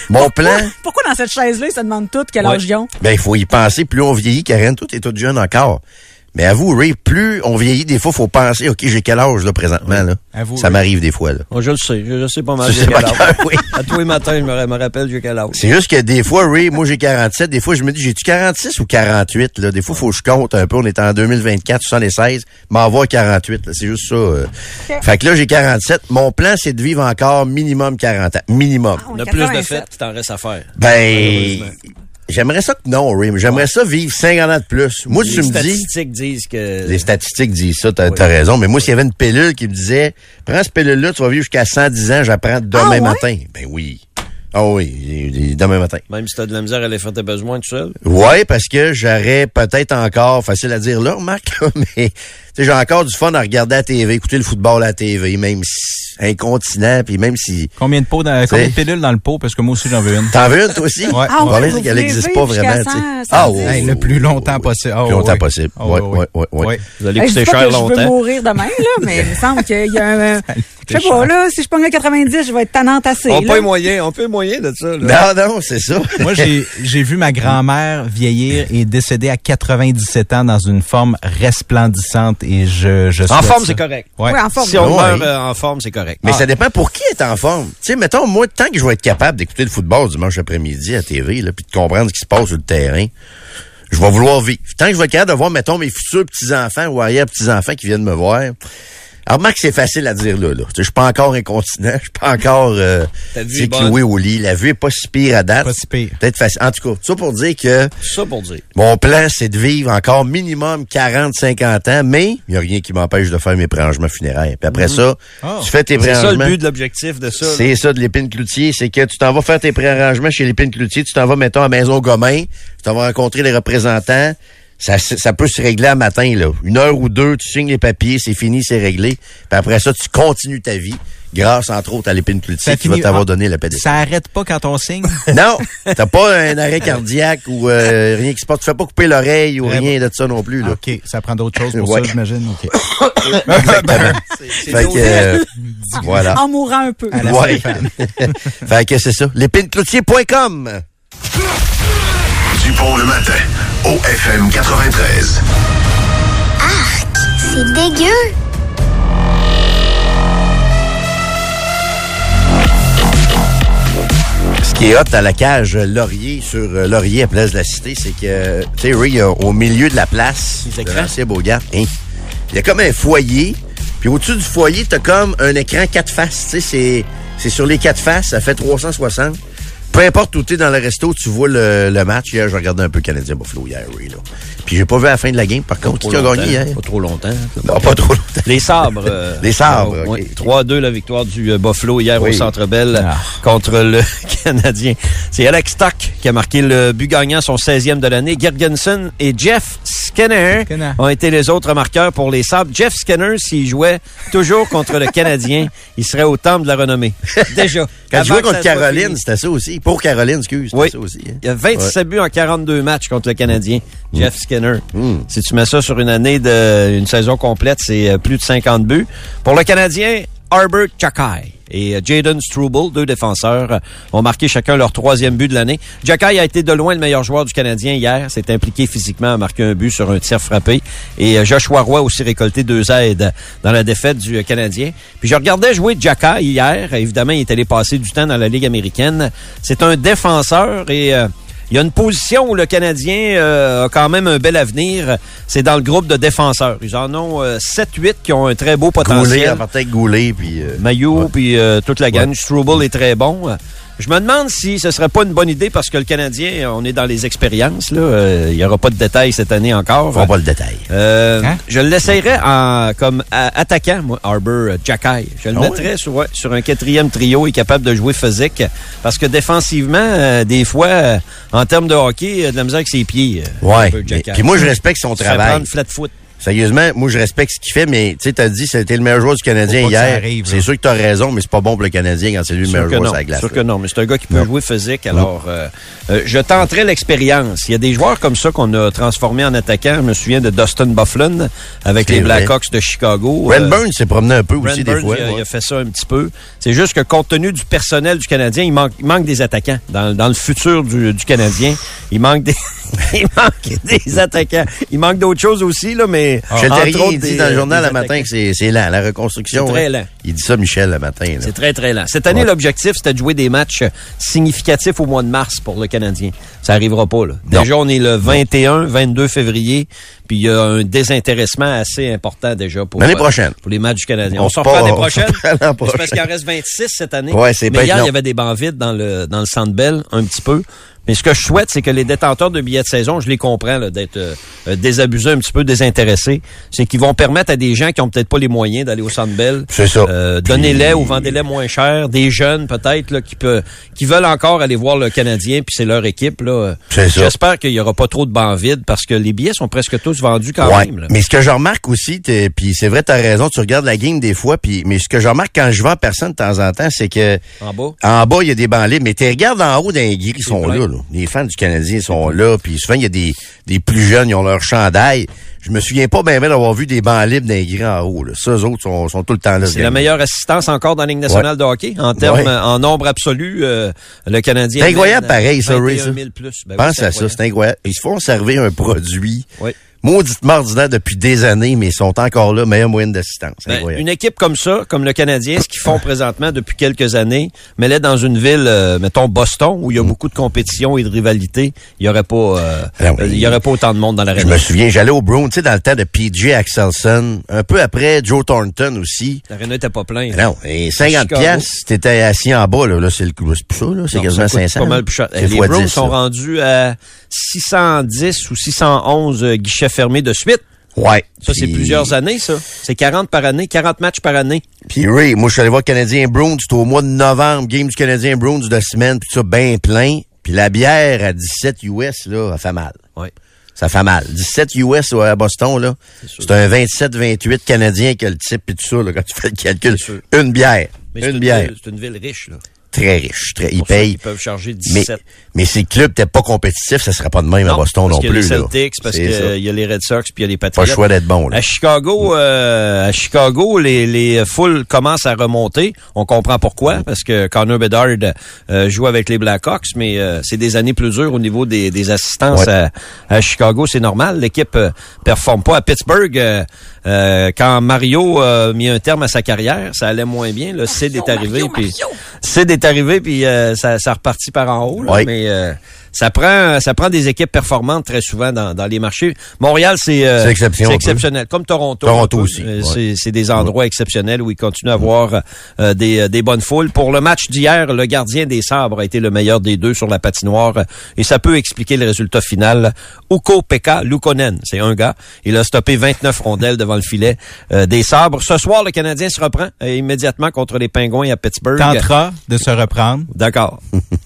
Mon plan, Pourquoi, dans cette chaise-là, ils se demandent tous quel Ouais. âge ils ont? ben, il faut y penser. Plus on vieillit, Karen, tout est tout jeune encore. Mais avoue, Ray, plus on vieillit, des fois, faut penser, OK, j'ai quel âge, là, présentement, là? Avoue, Ça Ray. m'arrive des fois, là. Moi, je le sais. Je, je sais pas mal. J'ai sais quel pas âge. oui. À tous les matins, je me, me rappelle j'ai quel âge. C'est juste que des fois, Ray, moi j'ai 47, des fois je me dis, j'ai-tu 46 ou 48? Là? Des fois, faut que je compte un peu. On est en 2024, 76, m'envoie 48. là. C'est juste ça. euh. Fait que là, j'ai 47. Mon plan, c'est de vivre encore minimum 40 ans. Minimum. Ah, On a plus de 87. fêtes qu'il t'en reste à faire. Ben, j'aimerais ça que non, Ray, mais j'aimerais ça vivre 50 ans de plus. Moi, tu les me dis... statistiques disent que... Les statistiques disent ça, t'as raison. Mais moi, s'il y avait une pilule qui me disait, prends cette pilule-là, tu vas vivre jusqu'à 110 ans, j'apprends demain Ah ouais? matin. Ben oui. Ah oui, demain matin. Même si t'as de la misère à aller faire tes besoins tout seul. Ouais, parce que j'aurais peut-être encore, facile à dire là, Marc, mais tu sais, j'ai encore du fun à regarder à la TV, écouter le football à la TV, même si incontinent, puis même si. Combien de pots dans, combien de pilules dans le pot? Parce que moi aussi, j'en veux une. T'en veux une, toi aussi? Ouais. Ah On ouais, qu'elle n'existe pas vraiment, tu sais. 100, Ah, 110. ouais. Hey, le plus longtemps possible. Ah, Plus longtemps possible. Ah, Ouais, ouais, ouais, ouais, ouais. ouais. Vous allez pas cher que je veux longtemps. mourir demain, là, mais il me semble qu'il y a un... Je sais pas, là, si je pogne le 90, je vais être tannante assez. On là. peut moyen, on peut moyen de ça. Là. Non, non, c'est ça. Moi, j'ai j'ai vu ma grand-mère vieillir et décéder à 97 ans dans une forme resplendissante et je, je En forme, c'est correct. Ouais. Oui, en forme. Si on Ouais. meurt euh, en forme, c'est correct. Mais Ah. ça dépend pour qui est en forme. Tu sais, mettons, moi, tant que je vais être capable d'écouter le football dimanche après-midi à TV, là, puis de comprendre ce qui se passe sur le terrain, je vais vouloir vivre. Tant que je vais être capable de voir, mettons, mes futurs petits-enfants ou arrière-petits-enfants qui viennent me voir. Alors, Marc, c'est facile à dire là. là. Je suis pas encore incontinent, je suis pas encore euh, bonne. au lit. La vue est pas si pire à date. Pas si pire. Peut-être facile. En tout cas, tout ça pour dire que ça pour dire. mon plan, c'est de vivre encore minimum 40-50 ans, mais il n'y a rien qui m'empêche de faire mes prérangements funéraires. Puis après ça, Oh. tu fais tes C'est ça le but de l'objectif de ça. C'est ça de l'épine cloutier, c'est que tu t'en vas faire tes préarrangements chez l'épine cloutier, tu t'en vas, mettons, à Maison Gomain, tu t'en vas rencontrer les représentants. Ça, ça peut se régler à matin, là. Une heure ou deux, tu signes les papiers, c'est fini, c'est réglé. Puis après ça, tu continues ta vie, grâce, entre autres, à l'épine cloutier Ça qui va t'avoir ah, donné la des- Ça arrête pas quand on signe? Non, t'as pas un arrêt cardiaque ou euh, rien qui se passe. Tu fais pas couper l'oreille ou Très rien de ça non plus, là. OK, ça prend d'autres choses pour Ouais. ça, j'imagine. OK. Exactement. C'est Fait que, euh, voilà. En mourant un peu. Ouais. Fait que c'est ça. L'épinecloutier.com. Dupont le matin, au FM 93. C'est dégueu. Ce qui est hot à la cage Laurier sur euh, Laurier à Place de la Cité, c'est que, tu sais, au milieu de la place, l'ancien Beaugard, hein, il y a comme un foyer, puis au-dessus du foyer, t'as comme un écran quatre faces, tu sais, c'est, c'est sur les quatre faces, ça fait 360. Peu importe où t'es dans le resto, tu vois le, le match. Hier, je regardais un peu Canadien Buffalo hier, Ray, là. Puis j'ai pas vu à la fin de la game, par contre, qui a gagné hier? Pas trop longtemps. Non, pas trop longtemps. Les sabres. euh, Les sabres, euh, ok. ouais. 3-2 la victoire du euh, Buffalo hier Oui. au Centre Bell Ah. contre le Canadien. C'est Alex Stock qui a marqué le but gagnant, son 16e de l'année. Gergensen et Jeff Skinner Skinner. ont été les autres marqueurs pour les sabres. Jeff Skinner, s'il jouait toujours contre le Canadien, il serait au temple de la renommée. Déjà. Quand jouais que contre Caroline, c'était ça aussi. Pour Caroline, excuse, c'était Oui. ça aussi. hein. Il y a 27 buts en 42 matchs contre le Canadien, Jeff Skinner. Mm. Si tu mets ça sur une année de une saison complète, c'est euh, plus de 50 buts. Pour le Canadien, Arbor Chakai et euh, Jaden Struble, deux défenseurs, euh, ont marqué chacun leur troisième but de l'année. Chakai a été de loin le meilleur joueur du Canadien hier. S'est impliqué physiquement à marquer un but sur un tir frappé. Et Joshua Roy a aussi récolté deux aides dans la défaite du Canadien. Puis je regardais jouer Chakai hier. Évidemment, il est allé passer du temps dans la Ligue américaine. C'est un défenseur et... euh, il y a une position où le Canadien euh, a quand même un bel avenir. C'est dans le groupe de défenseurs. Ils en ont euh, 7-8 qui ont un très beau Goulet, potentiel. en partant avec Goulet, puis... euh, Maillot, Ouais. puis euh, toute la gang. Struble est très bon. Euh, Je me demande si ce serait pas une bonne idée parce que le Canadien, on est dans les expériences. Là. Euh, il y aura pas de détails cette année encore. on pas le détail. Euh, Hein? Je l'essayerais en comme attaquant, moi, Arbor euh, Jacky. Je le Ah mettrais sur, ouais, sur un quatrième trio, est capable de jouer physique. Parce que défensivement, euh, des fois, euh, en termes de hockey, il a de la misère avec ses pieds. euh, Ouais. Puis moi, je respecte son travail. prendre flat foot. Sérieusement, moi, je respecte ce qu'il fait, mais tu sais, t'as dit, c'était le meilleur joueur du Canadien hier. C'est sûr que t'as raison, mais c'est pas bon pour le Canadien quand c'est lui le meilleur joueur sur la glace. sûr que non, mais c'est un gars qui peut jouer physique. Alors, euh, euh, je tenterai l'expérience. Il y a des joueurs comme ça qu'on a transformés en attaquants. Je me souviens de Dustin Bufflin avec les. Blackhawks de Chicago. Brent Euh, Burns s'est promené un peu aussi des fois. il, a, ouais. il a fait ça un petit peu. C'est juste que compte tenu du personnel du Canadien, il manque, des attaquants. Dans, dans le futur du, du Canadien, il manque des, il manque des attaquants. Il manque d'autres choses aussi, là, mais Michel entre Terrier, autres, il dit des- dans le journal le matin que c'est lent, la reconstruction. C'est très lent. Il dit ça, Michel, le matin. C'est très, très lent. Cette année, Ouais. l'objectif, c'était de jouer des matchs significatifs au mois de mars pour le Canadien. Ça arrivera pas, là. Non. Déjà, on est le 21, 22 février, puis il y a un désintéressement assez important déjà pour, L'année euh, prochaine. pour les matchs du Canadien. On On, se s'en reprend l'année prochaine. C'est parce qu'il en reste 26 cette année. Ouais, c'est Mais hier, il y avait des bancs vides dans le, dans le Centre Bell, un petit peu. Mais ce que je souhaite, c'est que les détenteurs de billets de saison, je les comprends, là, d'être euh, euh, désabusés, un petit peu désintéressés, c'est qu'ils vont permettre à des gens qui ont peut-être pas les moyens d'aller au Centre Bell, C'est ça. euh, donnez-les ou vendez-les moins cher, des jeunes peut-être là, qui peut, qui veulent encore aller voir le Canadien, puis c'est leur équipe. là. C'est ça. J'espère qu'il y aura pas trop de bancs vides parce que les billets sont presque tous vendus quand Ouais. même. là. Mais ce que je remarque aussi, t'es- puis c'est vrai, t'as raison, tu regardes la game des fois, puis mais ce que je remarque quand je vais en personne de temps en temps, c'est que En bas. en bas, il y a des bancs libres, mais tu regardes en haut d'un gris, ils sont là, là. Les fans du Canadien sont là, puis souvent, il y a des, des plus jeunes, ils ont leur chandail. Je me souviens pas bien d'avoir vu des bancs libres d'un en haut, là. Ça, eux autres sont, sont tout le temps là. ce C'est la meilleure assistance encore dans la Ligue nationale de hockey. En termes, Ouais. en nombre absolu, euh, le Canadien. C'est incroyable mène pareil, ça, Ray, 21 ça. 000 plus. Ben Pense à ça, c'est incroyable. Ils se font servir un produit Oui. Mauditement ordinaire depuis des années, mais ils sont encore là, meilleure moyenne d'assistance. Ben, une équipe comme ça, comme le Canadien, ce qu'ils font présentement depuis quelques années, mais là dans une ville, euh, mettons Boston, où il y a beaucoup de compétition et de rivalité, il y aurait pas, euh, Ah il y aurait pas autant de monde dans la Je me souviens, j'allais au Brown, tu sais, dans le temps de PJ Axelson, un peu après Joe Thornton aussi. L'aréna était pas plein. Non, et 50 Chicago. piastres, t'étais assis en bas, là. Là, c'est le c'est plus ça, là. C'est quasiment ça coûte 500. Pas mal plus cher. Les Browns 10, sont rendus à 610 ou 611 euh, guichets fermés de suite. Ouais. Ça, c'est Puis- plusieurs années, ça. C'est 40 par année, 40 matchs par année. Puis Ray, moi, je suis allé voir le Canadien Browns, c'était au mois de novembre, game du Canadien Browns de semaine, puis ça, bien plein. Puis la bière à 17 US, là, a fait mal. Ouais. Ça fait mal. 17 US à Boston, là. C'est un 27-28 Canadien que le type et tout ça, là, quand tu fais le calcul. Une bière. Mais une bière. c'est une ville riche, là. Très riche. Très, ils payent. Ils peuvent charger Mais, 17. mais si le club n'était pas compétitif, ça serait pas de même à Boston parce non qu'il y a plus. les là. Celtics, parce C'est qu'il y a les Red Sox, puis il y a les Pas Patriots. le choix d'être bon, là. À Chicago, euh, à Chicago, les, les foules commencent à remonter. On comprend pourquoi, parce que Connor Bedard euh, joue avec les Blackhawks, mais euh, c'est des années plus dures au niveau des, des assistances Ouais. à, à Chicago. C'est normal. L'équipe euh, performe pas à Pittsburgh. euh, euh, quand Mario a mis un terme à sa carrière, ça allait moins bien. Le Sid est arrivé, puis Sid est arrivé, puis euh, ça, ça repartit par en haut. là. Ouais. mais euh, ça prend ça prend des équipes performantes très souvent dans, dans les marchés. Montréal, c'est euh, peu. exceptionnel, comme Toronto. Toronto peu. aussi, Euh, ouais. c'est- C'est des endroits exceptionnels où ils continuent à avoir euh, des, euh, des bonnes foules. Pour le match d'hier, le gardien des sabres a été le meilleur des deux sur la patinoire euh, et ça peut expliquer le résultat final. Uko Pekka Lukonen, c'est un gars. Il a stoppé 29 rondelles devant le filet euh, des sabres. Ce soir, le Canadien se reprend euh, immédiatement contre les Pingouins à Pittsburgh. Tentera de se reprendre. D'accord.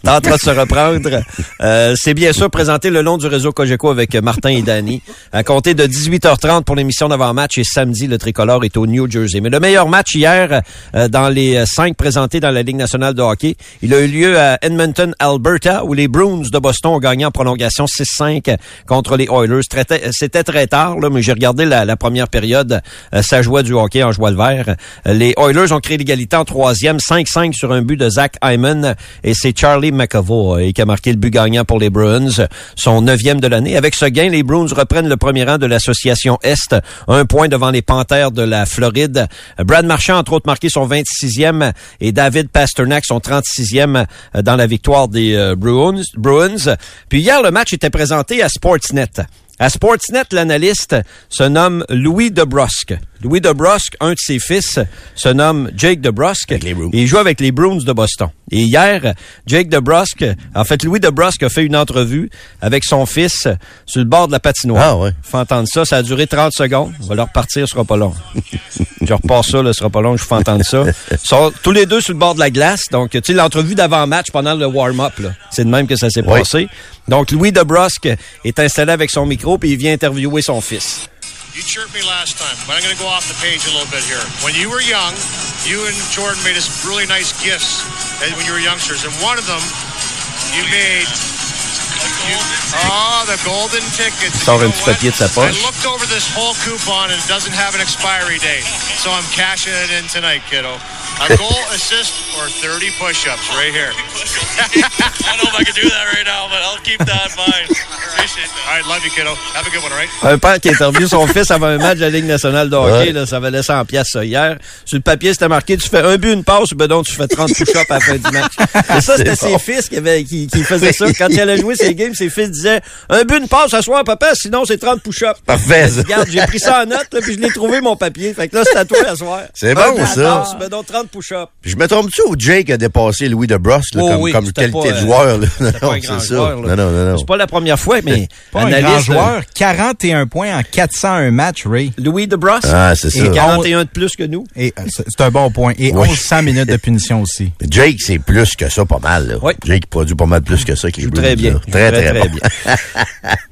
Tentera de se reprendre. Euh, c'est bien sûr présenté le long du réseau Cogeco avec Martin et Danny. À compter de 18h30 pour l'émission d'avant-match et samedi, le tricolore est au New Jersey. Mais le meilleur match hier euh, dans les cinq présentés dans la Ligue nationale de hockey, il a eu lieu à Edmonton, Alberta, où les Bruins de Boston ont gagné en prolongation 6-5 contre les Oilers. Très- C'était très tard, là, mais j'ai regardé la, première période. Euh, ça jouait du hockey en joie le vert. Euh, Les Oilers ont créé l'égalité en troisième, 5-5 sur un but de Zach Hyman. Et c'est Charlie McAvoy euh, qui a marqué le but gagnant pour les Bruins, son neuvième de l'année. Avec ce gain, les Bruins reprennent le premier rang de l'association Est, un point devant les Panthères de la Floride. Brad Marchand, entre autres, marqué son 26e et David Pasternak son 36e euh, dans la victoire des euh, Bruins. Bruins. Puis hier, le match était présenté à Sportsnet. À Sportsnet, l'analyste se nomme Louis Debrusque. Louis Debrusque, un de ses fils, se nomme Jake Debrusque. Avec les Bruins. Et il joue avec les Bruins de Boston. Et hier, Jake Debrusque, en fait, Louis Debrusque a fait une entrevue avec son fils sur le bord de la patinoire. Ah ouais. Faut entendre ça. Ça a duré 30 secondes. On va leur repartir, ce sera pas long. je repars ça, là, ce sera pas long, je vous fais entendre ça. Ils sont tous les deux sur le bord de la glace. Donc, tu sais, l'entrevue d'avant-match pendant le warm-up, là. C'est de même que ça s'est Oui. passé. Donc, Louis Debrusque est installé avec son micro puis il vient interviewer son fils. You chirped me last time, but I'm going to go off the page a little bit here. When you were young, you and Jordan made us really nice gifts uh, when you were youngsters, and one of them you made. You, oh, the golden tickets. Sort You un know petit what? papier de sa I looked over this whole coupon and it doesn't have an expiry date, so I'm cashing it in tonight, kiddo. A goal, assist, or 30 push-ups right here. I don't know if I can do that right now, but I'll keep that in mind. Appreciate that. All right, love you, kiddo. Have a good one, all right? Un père qui interviewe son fils avant un match de la Ligue nationale de hockey, Ouais. là, ça valait 100 pièces ça hier. Sur le papier, c'était marqué, tu fais un but, une passe, ben donc tu fais 30 push-ups à la fin du match. Et ça, c'était ses fils qui, avaient, qui, qui faisaient ça. Quand il allait jouer ses games, ses fils disaient, un but, une passe, à soir, papa, sinon c'est 30 push-ups. Parfait, ça. Regarde, j'ai pris ça en note, là, puis je l'ai trouvé, mon papier. Fait que là, c'est à toi, à soir. C'est Un bon, but, une ça. passe, Ben donc 30 push-ups. Puis je me trompe-tu Jake a dépassé Louis de Brosse là, Oh comme, oui, comme c'était qualité pas, de euh, joueur? Là? C'était pas Non, un grand c'est ça. joueur, là. Non, non, non, non. C'est pas la première fois, mais Pas un grand euh, joueur. 41 points en 401 matchs, Ray. Louis DeBrosse. Ah, c'est ça. Et 41 de plus que nous. Et euh, c'est un bon point. Et Oui. 1100 minutes de punition aussi. Jake, c'est plus que ça, pas mal. Là. Oui. Jake produit pas mal plus que ça. Qui joue très bien. Très, très, bon.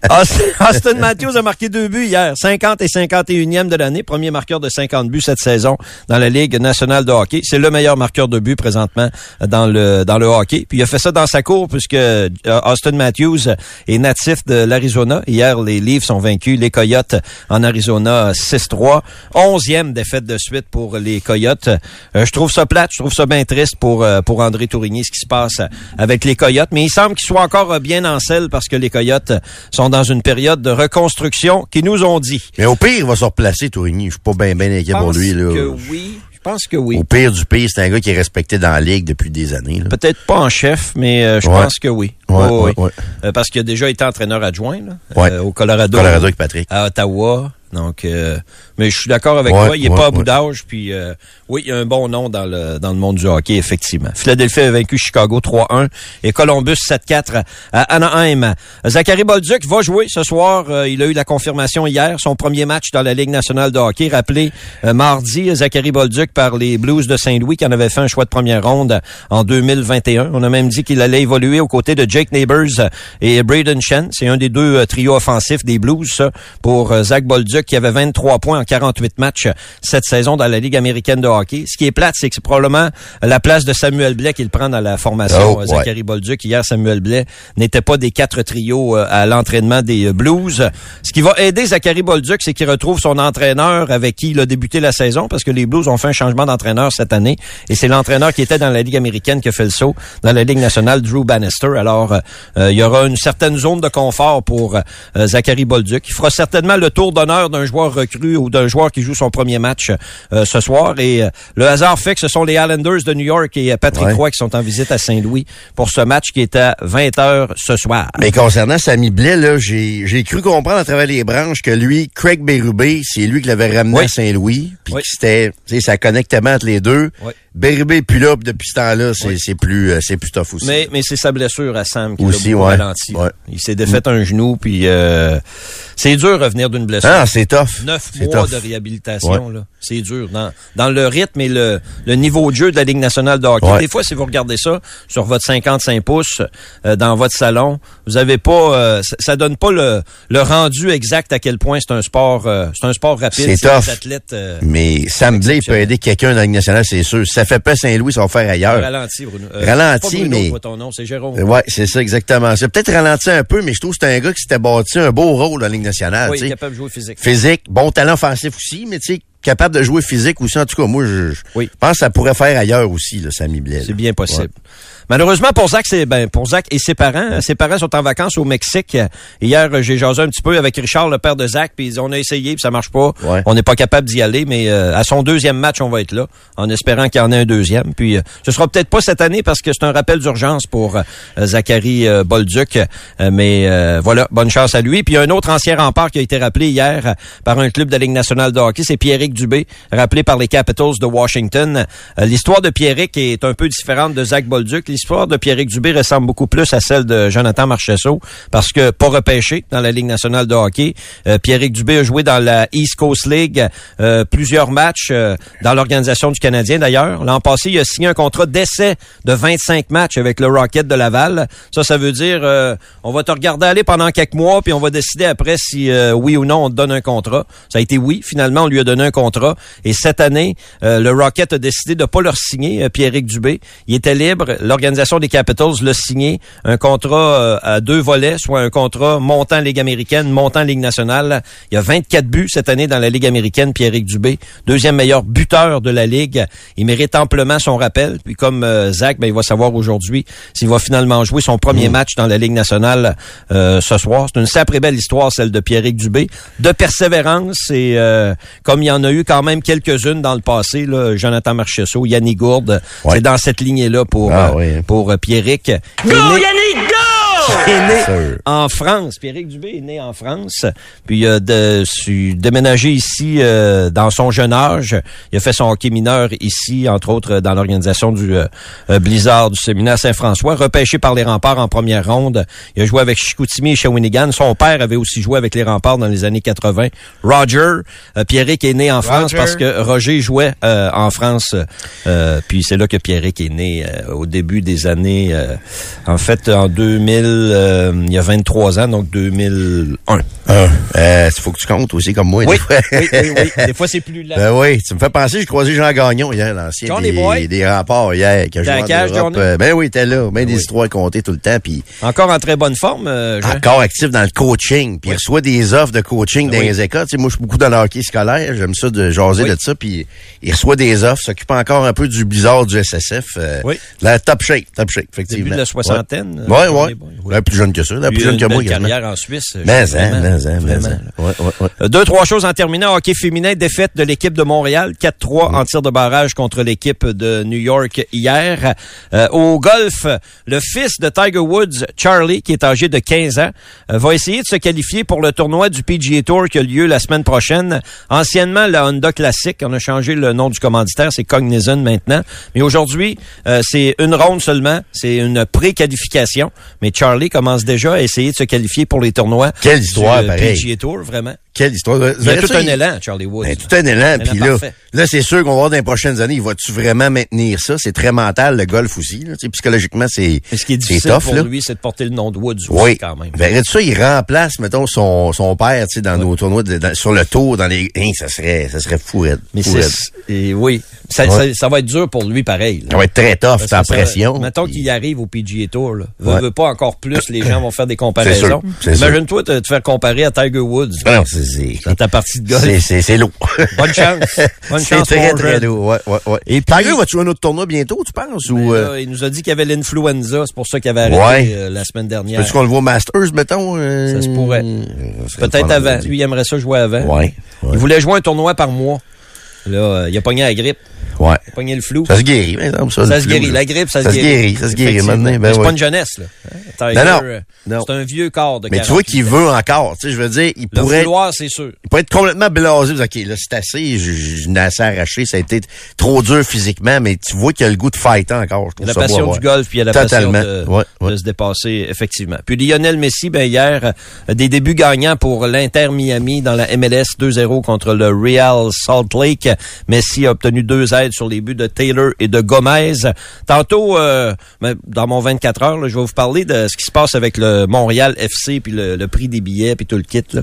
Austin, Austin Matthews a marqué deux buts hier, 50 et 51e de l'année, premier marqueur de 50 buts cette saison dans la Ligue nationale de hockey. C'est le meilleur marqueur de buts présentement dans le dans le hockey. Puis il a fait ça dans sa cour puisque euh, Austin Matthews est natif de l'Arizona. Hier, les Leafs ont vaincu les Coyotes en Arizona 6-3. Onzième défaite de suite pour les Coyotes. Euh, je trouve ça plate, je trouve ça bien triste pour euh, pour André Tourigny ce qui se passe avec les Coyotes, mais il semble qu'ils soient encore bien en selle parce que les Coyotes sont dans une période de reconstruction qui nous ont dit. Mais au pire, il va se replacer, Tourigny. Je suis pas bien bien inquiet Je pour lui. Là. que oui. Je pense que oui. Au pire du pire, c'est un gars qui est respecté dans la Ligue depuis des années. Peut-être pas en chef, mais euh, je Ouais. pense que oui. Ouais, Oh, oui. Euh, parce qu'il a déjà été entraîneur adjoint là, euh, au Colorado, Colorado avec Patrick. à Ottawa. Donc, euh, mais je suis d'accord avec Ouais, toi. Il est ouais, pas à bout d'âge. Puis, euh, oui, il y a un bon nom dans le dans le monde du hockey, effectivement. Philadelphie a vaincu Chicago 3-1 et Columbus 7-4 à Anaheim. Zachary Bolduc va jouer ce soir. Euh, il a eu la confirmation hier. Son premier match dans la Ligue nationale de hockey. Rappelé euh, mardi, Zachary Bolduc par les Blues de Saint-Louis qui en avait fait un choix de première ronde en 2021. On a même dit qu'il allait évoluer aux côtés de Jake Neighbors et Braden Shen. C'est un des deux euh, trios offensifs des Blues, ça, pour Zach Bolduc qui avait 23 points en 48 matchs cette saison dans la Ligue américaine de hockey. Ce qui est plate, c'est que c'est probablement la place de Samuel Blais qu'il prend dans la formation Oh, euh, Zachary Bolduc. Hier, Samuel Blais n'était pas des quatre trios euh, à l'entraînement des euh, Blues. Ce qui va aider Zachary Bolduc, c'est qu'il retrouve son entraîneur avec qui il a débuté la saison parce que les Blues ont fait un changement d'entraîneur cette année et c'est l'entraîneur qui était dans la Ligue américaine qui a fait le saut dans la Ligue nationale, Drew Bannister. Alors, euh, il y aura une certaine zone de confort pour euh, Zachary Bolduc. Il fera certainement le tour d'honneur d'un joueur recru ou d'un joueur qui joue son premier match euh, ce soir. Et euh, le hasard fait que ce sont les Islanders de New York et euh, Patrick Ouais. Roy qui sont en visite à Saint-Louis pour ce match qui est à 20h ce soir. Mais concernant Samy Blais, là, j'ai, j'ai cru comprendre à travers les branches que lui, Craig Bérubé, c'est lui qui l'avait ramené Oui. à Saint-Louis. Puis Oui. c'était, tu sais, ça connectait bien entre les deux. Oui. Bérubé, puis là, puis depuis ce temps-là, c'est, c'est plus, c'est plus tough aussi. Mais, mais c'est sa blessure à Sam qui l'a ouais. ralenti. Ouais. Il s'est défait un genou, puis euh, c'est dur revenir d'une blessure. ah, c'est tough. Neuf mois tough. de réhabilitation, là. C'est dur. Dans, dans le rythme et le, le niveau de jeu de la Ligue nationale de hockey. Ouais. Des fois, si vous regardez ça sur votre 55 pouces euh, dans votre salon, vous avez pas euh, ça, donne pas le, le rendu exact à quel point c'est un sport euh, c'est un sport rapide. C'est tough. athlètes euh, Mais Sam Blais peut aider quelqu'un dans la Ligue nationale, c'est sûr. Ça fait pas Saint-Louis, ça va faire ailleurs. ralenti, Bruno. Euh, Ralenti, Bruno, mais- ton nom, c'est Jérôme. Ouais, c'est ça, exactement. C'est peut-être ralenti un peu, mais je trouve que c'est un gars qui s'était bâti un beau rôle dans la Ligue nationale. oui, tu sais. capable de jouer physique. Physique, bon talent offensif aussi, mais tu sais, capable de jouer physique aussi. En tout cas, moi, je, je Oui. pense que ça pourrait faire ailleurs aussi, là, Samy Blais. C'est bien possible. Ouais. Malheureusement pour Zach, c'est ben pour Zach et ses parents. Ses parents sont en vacances au Mexique. Hier, j'ai jasé un petit peu avec Richard, le père de Zach, puis on a essayé, puis ça marche pas. Ouais. On n'est pas capable d'y aller, mais euh, à son deuxième match, on va être là, en espérant qu'il y en ait un deuxième. Puis euh, ce sera peut-être pas cette année parce que c'est un rappel d'urgence pour euh, Zachary euh, Bolduc. Mais euh, voilà, bonne chance à lui. Puis il y a un autre ancien rempart qui a été rappelé hier par un club de la Ligue nationale de hockey, c'est Pierrick Dubé, rappelé par les Capitals de Washington. Euh, L'histoire de Pierrick est un peu différente de Zach Bolduc. L'histoire de Pierrick Dubé ressemble beaucoup plus à celle de Jonathan Marchesso parce que pas repêché dans la Ligue nationale de hockey. Euh, Pierrick Dubé a joué dans la East Coast League euh, plusieurs matchs euh, dans l'organisation du Canadien d'ailleurs. L'an passé, il a signé un contrat d'essai de 25 matchs avec le Rocket de Laval. Ça, ça veut dire on va te regarder aller pendant quelques mois puis on va décider après si oui ou non on te donne un contrat. Ça a été oui. Finalement, on lui a donné un contrat. Et cette année, euh, le Rocket a décidé de pas leur signer euh, Pierrick Dubé. Il était libre. L'organisation des Capitals l'a signé. Un contrat euh, à deux volets, soit un contrat montant Ligue américaine, montant Ligue nationale. Il y a 24 buts cette année dans la Ligue américaine, Pierrick Dubé. Deuxième meilleur buteur de la Ligue. Il mérite amplement son rappel. Puis comme euh, Zach, ben, il va savoir aujourd'hui s'il va finalement jouer son premier match dans la Ligue nationale euh, ce soir. C'est une sacrée belle histoire, celle de Pierrick Dubé. De persévérance et euh, comme il y en a eu quand même quelques-unes dans le passé, là, Jonathan Marchessault, Yannick Gourde, c'est dans cette lignée-là pour, Ah, euh, oui, pour euh, Pierrick. Go, Yannick, go! Est né en France. Pierrick Dubé est né en France. Puis il a de, su- déménagé ici euh, dans son jeune âge. Il a fait son hockey mineur ici, entre autres dans l'organisation du euh, euh, Blizzard du séminaire Saint-François. Repêché par les remparts en première ronde. Il a joué avec Chicoutimi et Shawinigan. Son père avait aussi joué avec les remparts dans les années 80. Roger, euh, Pierrick est né en France Roger. parce que Roger jouait euh, en France. Euh, puis c'est là que Pierrick est né euh, au début des années... euh, en fait, en 2000, euh, il y a 23 ans, donc 2001. Ah, euh, faut que tu comptes aussi comme moi. Oui, des fois. oui, oui, oui. Des fois, c'est plus lent. Ben oui, tu me fais penser, j'ai croisé Jean Gagnon hier, l'ancien des, des remparts hier, qui a T'es à joué en cage? Euh, Ben oui, t'es là, ben des oui. histoires comptées tout le temps, puis Encore en très bonne forme, euh, Jean? encore actif dans le coaching, puis il reçoit des offres de coaching dans Oui. les écoles. Tu sais, moi, je suis beaucoup dans le hockey scolaire, j'aime ça de jaser Oui. de ça, puis il reçoit des offres, s'occupe encore un peu du blizzard du SSF. euh, Oui. La top shape, top shape, effectivement. Début de la soixantaine. euh, Ouais, ouais. Johnny ouais. Plus jeune que ça, là, plus jeune une que moi. carrière en Suisse. Mais, hein, mais, hein, mais, vraiment, hein. là. Ouais, ouais, ouais. Euh, Deux, trois choses en terminant. Hockey féminin, défaite de l'équipe de Montréal. 4-3 en tir de barrage contre l'équipe de New York hier. Euh, au golf, le fils de Tiger Woods, Charlie, qui est âgé de 15 ans, euh, va essayer de se qualifier pour le tournoi du PGA Tour qui a lieu la semaine prochaine. Anciennement, la Honda Classic. On a changé le nom du commanditaire. C'est Cognizant maintenant. Mais aujourd'hui, euh, c'est une ronde seulement. C'est une pré-qualification. Mais Charlie commence déjà à essayer de se qualifier pour les tournois Quelle histoire, pareil. PGA Tour, vraiment. Quelle histoire. Il y a tout un élan, Charlie Woods. Ben, tout un élan, puis là, là c'est sûr qu'on va voir dans les prochaines années, il va-tu vraiment maintenir ça? C'est très mental, le golf aussi. Là. Psychologiquement, c'est Mais ce qui est c'est difficile tough. pour là. lui, c'est de porter le nom de Woods Oui, quand même. Verrais-tu ça, il remplace, mettons, son, son père, tu sais, dans nos tournois, de- dans- sur le tour, dans les... Hein, ça serait, ça serait fou. Mais Fou, et oui, ça, Ouais. ça, ça va être dur pour lui pareil. là. Ça va être très tough, c'est en pression. Mettons qu'il arrive au PGA Tour, là. Ouais. veut pas encore plus, les gens vont faire des comparaisons. Imagine-toi te, te faire comparer à Tiger Woods. Non, c'est... c'est- Dans ta partie de golf. C'est, c'est, c'est lourd. Bonne chance. Bonne c'est chance, très, mon très jeune. lourd. Ouais, ouais, ouais. Et Tiger, va-tu jouer un autre tournoi bientôt, tu penses? Ou, là, euh, il nous a dit qu'il y avait l'influenza, c'est pour ça qu'il avait arrêté Ouais. euh, la semaine dernière. peux-tu qu'on le voit au Masters, mettons? euh, Ça se pourrait. serait Peut-être avant. Lui, il aimerait ça jouer avant. Ouais. ouais. Il voulait jouer un tournoi par mois. Là, euh, il a pogné la grippe, Ouais. le flou. Ça se guérit, par exemple, ça. Ça le se flou, guérit. là. La grippe, ça, Ça se guérit. ça se guérit maintenant, ben c'est oui. pas une jeunesse, là. Tiger, Non, non. euh, Non. C'est un vieux corps de Mais tu 48 vois qu'il veut encore, tu sais, je veux dire, il Le pourrait, vouloir, c'est sûr. il pourrait être complètement blasé, dire, OK, là, c'est assez, je, n'ai assez arraché, ça a été trop dur physiquement, mais tu vois qu'il a le goût de fighter encore, je trouve la ça passion du golf, puis il y a la Totalement. passion de, Ouais, ouais. de se dépasser, effectivement. Puis Lionel Messi, ben hier, euh, des débuts gagnants pour l'Inter Miami dans la MLS 2-0 contre le Real Salt Lake. Messi a obtenu deux aides sur les buts de Taylor et de Gomez. Tantôt, euh, ben, dans mon 24 heures, là, je vais vous parler de ce qui se passe avec le Montréal FC, puis le, le prix des billets, puis tout le kit. Là.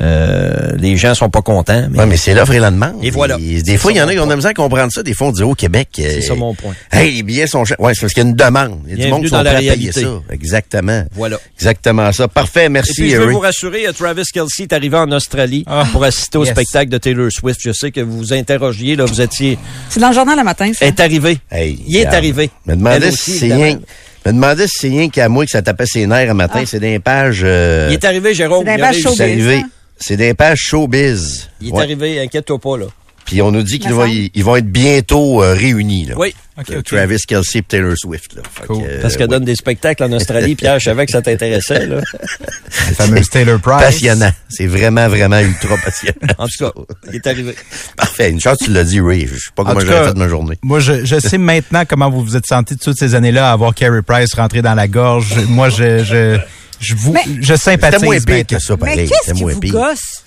Euh, les gens sont pas contents. Mais Ouais, mais c'est l'offre et la demande. Et voilà. des C'est fois, il y en a qui ont de la misère à comprendre ça. Des fois, on dit au Québec. C'est euh, ça mon point. Hey, les billets sont chers. Ouais, c'est parce qu'il y a une demande. Il y a du Bienvenue monde qui sont prêts à payer réalité. ça. Exactement. Voilà. Exactement ça. Parfait, Et merci, puis, je veux vous rassurer, Travis Kelsey est arrivé en Australie Ah, pour assister au yes. spectacle de Taylor Swift. Je sais que vous vous interrogiez, là, vous étiez... C'est dans le journal le matin, ça. est arrivé. Hey, Il est regarde. arrivé. Me demandais si c'est rien. Me demandais si c'est rien qu'à moi que ça tapait ses nerfs un matin. C'est des pages. euh, Il est arrivé, Jérôme. C'est a pages showbiz. c'est arrivé. hein? C'est des pages showbiz. Il est Ouais. arrivé, inquiète-toi pas, là. Puis on nous dit qu'ils vont, ils, vont être bientôt euh, réunis. Là. Oui. Euh, OK. Travis Kelsey et Taylor Swift. Là. Cool. que, euh, Parce qu'elle ouais. donne des spectacles en Australie. Pierre, je savais que ça t'intéressait. là. La fameuse Taylor Price. Passionnant. C'est vraiment, vraiment ultra passionnant. En tout cas, il est arrivé. Parfait. Une chance, tu l'as dit, Ray. Je sais pas En comment j'aurais fait de ma journée. Moi, je, je sais maintenant comment vous vous êtes senti toutes ces années-là à avoir Carey Price rentrer dans la gorge. Moi, je, je, je vous, Mais- je sympathise. C'était moins pire que ça, Mais pareil. qu'est-ce C'était qui vous gosse?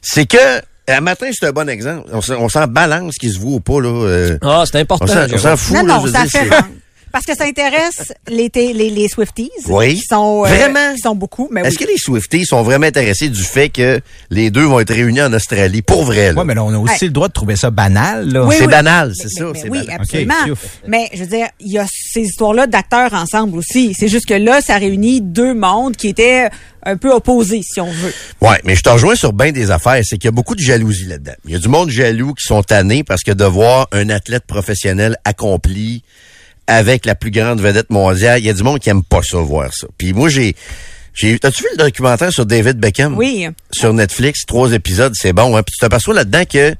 C'est que, un matin, c'est un bon exemple. On s'en, balance qui se voit ou pas, là. euh, Ah, c'est important. on s'en fout, non, là. non, ça fait. Parce que ça intéresse les, t- les, les Swifties. Oui. Qui sont, euh, Vraiment? Qui sont beaucoup. Mais Est-ce oui. que les Swifties sont vraiment intéressés du fait que les deux vont être réunis en Australie? Pour vrai, là? Ouais, mais là, on a aussi le droit de trouver ça banal, là. Oui, c'est oui. banal, c'est mais- ça, mais c'est oui, banal. absolument. Mais je veux dire, il y a ces histoires-là d'acteurs ensemble aussi. C'est juste que là, ça réunit deux mondes qui étaient un peu opposés, si on veut. Ouais, mais je te rejoins sur bien des affaires. C'est qu'il y a beaucoup de jalousie là-dedans. Il y a du monde jaloux qui sont tannés parce que de voir un athlète professionnel accompli avec la plus grande vedette mondiale, il y a du monde qui aime pas ça, voir ça. Puis moi, j'ai... j'ai As-tu vu le documentaire sur David Beckham? Oui. Sur Netflix, trois épisodes, c'est bon. Hein? Puis tu t'aperçois là-dedans que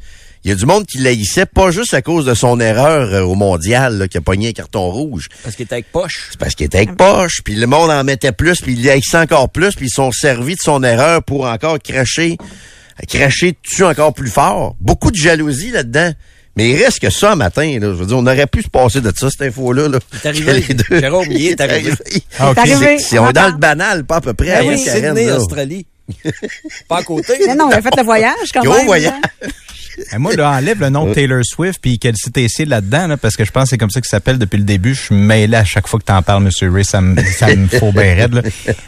il y a du monde qui l'haïssait, pas juste à cause de son erreur euh, au mondial, là, qui a pogné un carton rouge. Parce qu'il était avec poche. C'est parce qu'il était avec poche, puis le monde en mettait plus, puis il haïssait encore plus, puis ils sont servis de son erreur pour encore cracher, cracher dessus encore plus fort. Beaucoup de jalousie là-dedans. Mais il reste que ça, matin, là. Je veux dire, on aurait pu se passer de ça, cette info-là, là. est arrivé. Deux- Jérôme, il est arrivé. Ah, arrivé. C'est- c'est- on est dans le banal, pas à peu près. Ben oui. Karen, Sydney, là. Australie. Pas à côté. Mais non, on a fait le voyage quand Gros même. voyage. Eh, moi, là, enlève le nom de Taylor Swift puis qu'elle s'était ici là-dedans, là, parce que je pense que c'est comme ça qu'il s'appelle depuis le début. Je suis mêlé à chaque fois que t'en parles, Monsieur Ray. Ça me, ça me faut bien raide, là.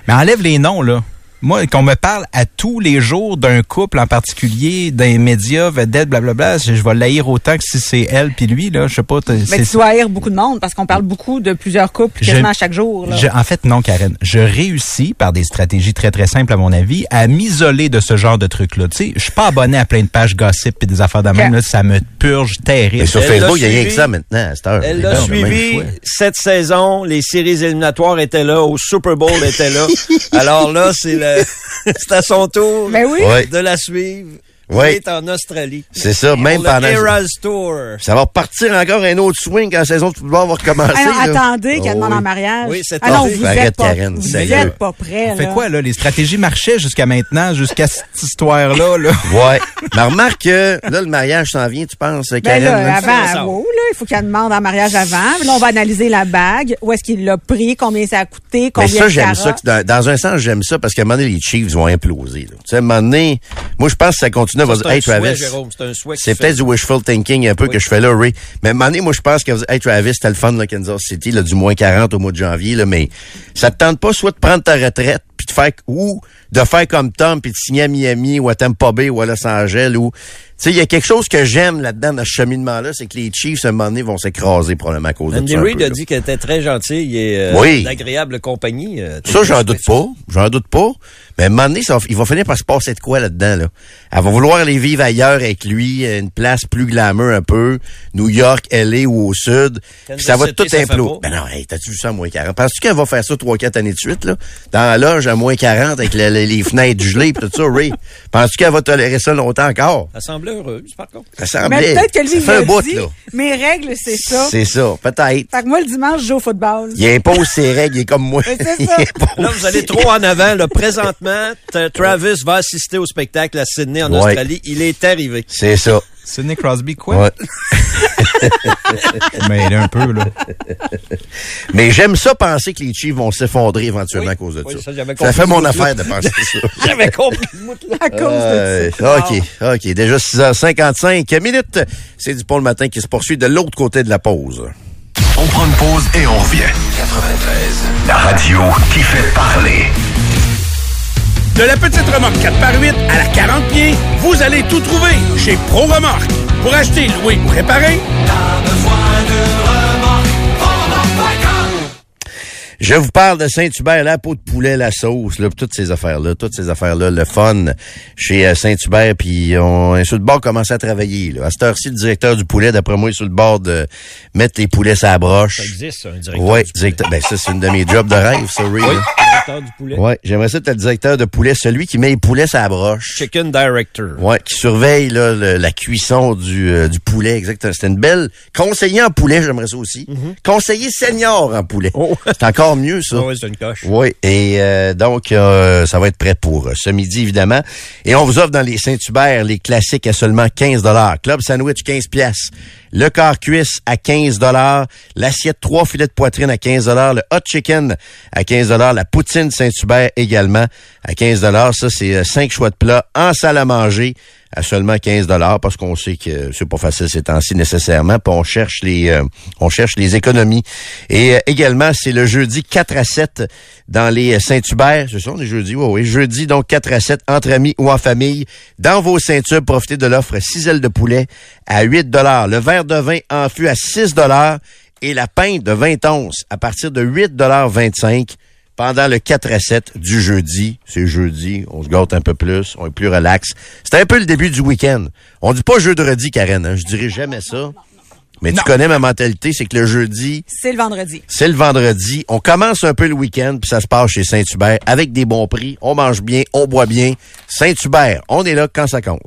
Mais enlève les noms, là. Moi, qu'on me parle à tous les jours d'un couple en particulier, d'un média, vedette, blablabla, je, je vais l'haïr autant que si c'est elle puis lui, là. Je sais pas. Mais tu dois haïr beaucoup de monde parce qu'on parle beaucoup de plusieurs couples Je- quasiment à chaque jour. là. Je- en fait, non, Karen. Je réussis, par des stratégies très, très simples, à mon avis, à m'isoler de ce genre de trucs-là. Tu sais, je suis pas abonné à plein de pages gossip et des affaires de même. Ok. Là, ça me purge terrible. Mais sur Elle Facebook, il y a rien que ça maintenant, à cette heure. Elle l'a suivi cette saison. Les séries éliminatoires étaient là. Au Super Bowl étaient là. Alors là, c'est le, c'est à son tour Ben oui. De la suivre. Ouais. Elle est en Australie. C'est ça, même Pour le pendant... Eras Tour. Ça va repartir encore un autre swing quand la saison de football va recommencer. Là. attendez qu'elle Oh, demande oui. en mariage. Oui, c'est ah non, vous Arrête, êtes pas, Karen, vous sérieux. êtes pas prêts. On fait là. quoi, là? Les stratégies marchaient jusqu'à maintenant, jusqu'à cette histoire-là, là? Ouais. Mais remarque que là, le mariage s'en vient, tu penses, Ben Karen? là, là? avant, wow, là, il faut qu'elle demande en mariage avant. Là, on va analyser la bague. Où est-ce qu'il l'a pris? Combien ça a coûté? Mais Combien ça, de j'aime ça. Dans, dans un sens, j'aime ça parce qu'à un moment donné, les Chiefs vont imploser. là. Tu sais, à un moment donné, moi, je pense que ça continue. Va c'est dire, hey, Travis. Peut-être du wishful thinking un peu que je fais là, Ray. Mais à un moment donné, moi, je pense que, hey, Travis, c'était le fun, là, Kansas City, là, du moins 40 au mois de janvier, là, mais ça te tente pas soit de prendre ta retraite, faire, ou de faire comme Tom, puis de signer à Miami, ou à Tampa Bay, ou à Los Angeles, ou, tu sais, il y a quelque chose que j'aime là-dedans, dans ce cheminement-là, c'est que les Chiefs, à un moment donné, vont s'écraser probablement à cause Andy de ça. Reid a là. dit qu'elle était très gentille et euh, Oui. d'agréable compagnie. euh, Ça, j'en doute pas. J'en doute pas. Mais à un moment donné, ça il va finir par se passer de quoi là-dedans, là? Elle va vouloir aller vivre ailleurs avec lui, une place plus glamour un peu, New York, LA ou au sud. Puis ça va tout imploser. Ben non, hey, t'as-tu vu ça moins 40? Penses-tu qu'elle va faire ça 3-4 années de suite, là? Dans la loge à moins 40 avec le- le- les fenêtres gelées pis tout ça, Ray? Penses-tu qu'elle va tolérer ça longtemps encore? Elle semblait heureuse, par contre. Ça semblait. Mais peut-être que lui, ça il fait un a bout, dit, là. mes règles, c'est ça. C'est ça, peut-être. Fait que moi, le dimanche, je joue au football. Il impose ses règles, il est comme moi. Mais c'est Il ça. Là, vous allez trop en avant. Là, présentement, Travis va assister au spectacle à Sydney, en Ouais. Australie. Il est arrivé. C'est ça. Sidney Crosby, quoi? Ouais. Mais il est un peu, là. Mais j'aime ça penser que les Chiefs vont s'effondrer éventuellement à cause de Oui, ça. ça, fait mon affaire de penser ça. J'avais compris. À cause Euh, de ça. OK, OK. Déjà 6h55 minutes. C'est du pont le matin qui se poursuit de l'autre côté de la pause. On prend une pause et on revient. 93. La radio qui fait parler. De la petite remorque 4x8 à la 40 pieds, vous allez tout trouver chez Pro Remorque. Pour acheter, louer ou réparer, Je vous parle de Saint-Hubert, la peau de poulet, la sauce, là, toutes ces affaires-là, toutes ces affaires-là, le fun chez euh, Saint-Hubert, puis on est sur le bord de commencer à travailler. Là. À cette heure-ci, le directeur du poulet, d'après moi, est sur le bord de mettre les poulets à la broche. Ça existe, un directeur poulet. directeur. Ben ça, c'est une de mes jobs de rêve, ça, Ray. Directeur du poulet. Ouais, j'aimerais ça être le directeur de poulet, celui qui met les poulets à la broche. Chicken Director. Ouais, qui surveille là, le- la cuisson du, euh, du poulet, exactement. C'était une belle conseiller en poulet, j'aimerais ça aussi. Conseiller senior en poulet. Oh. C'est encore mieux ça. Oui, c'est une coche. Oui, et euh, donc euh, ça va être prêt pour euh, ce midi évidemment. Et on vous offre dans les Saint-Hubert les classiques à seulement 15 dollars. Club sandwich 15 pièces. Le quart cuisse à 15 dollars, l'assiette trois filets de poitrine à 15 dollars, le hot chicken à 15 dollars, la poutine Saint-Hubert également à 15 dollars. Ça c'est euh, cinq choix de plats en salle à manger à seulement 15 dollars parce qu'on sait que c'est pas facile ces temps-ci nécessairement, puis on cherche les euh, on cherche les économies. Et euh, également, c'est le jeudi 4 à 7 dans les euh, Saint-Hubert, ce sont les jeudis, oui, oui, jeudi donc 4 à 7 entre amis ou en famille. Dans vos ceintures, profitez de l'offre 6 ailes de poulet à 8 dollars, le verre de vin en fût à 6 dollars et la pinte de 20 onces à partir de 8 dollars 25 pendant le 4 à 7 du jeudi. C'est jeudi, on se gâte un peu plus, on est plus relax. C'est un peu le début du week-end. On dit pas jeudi, Karen, hein, je dirais jamais ça. Mais tu connais ma mentalité, c'est que le jeudi, C'est le vendredi. c'est le vendredi. On commence un peu le week-end, puis ça se passe chez Saint-Hubert avec des bons prix. On mange bien, on boit bien. Saint-Hubert, on est là quand ça compte.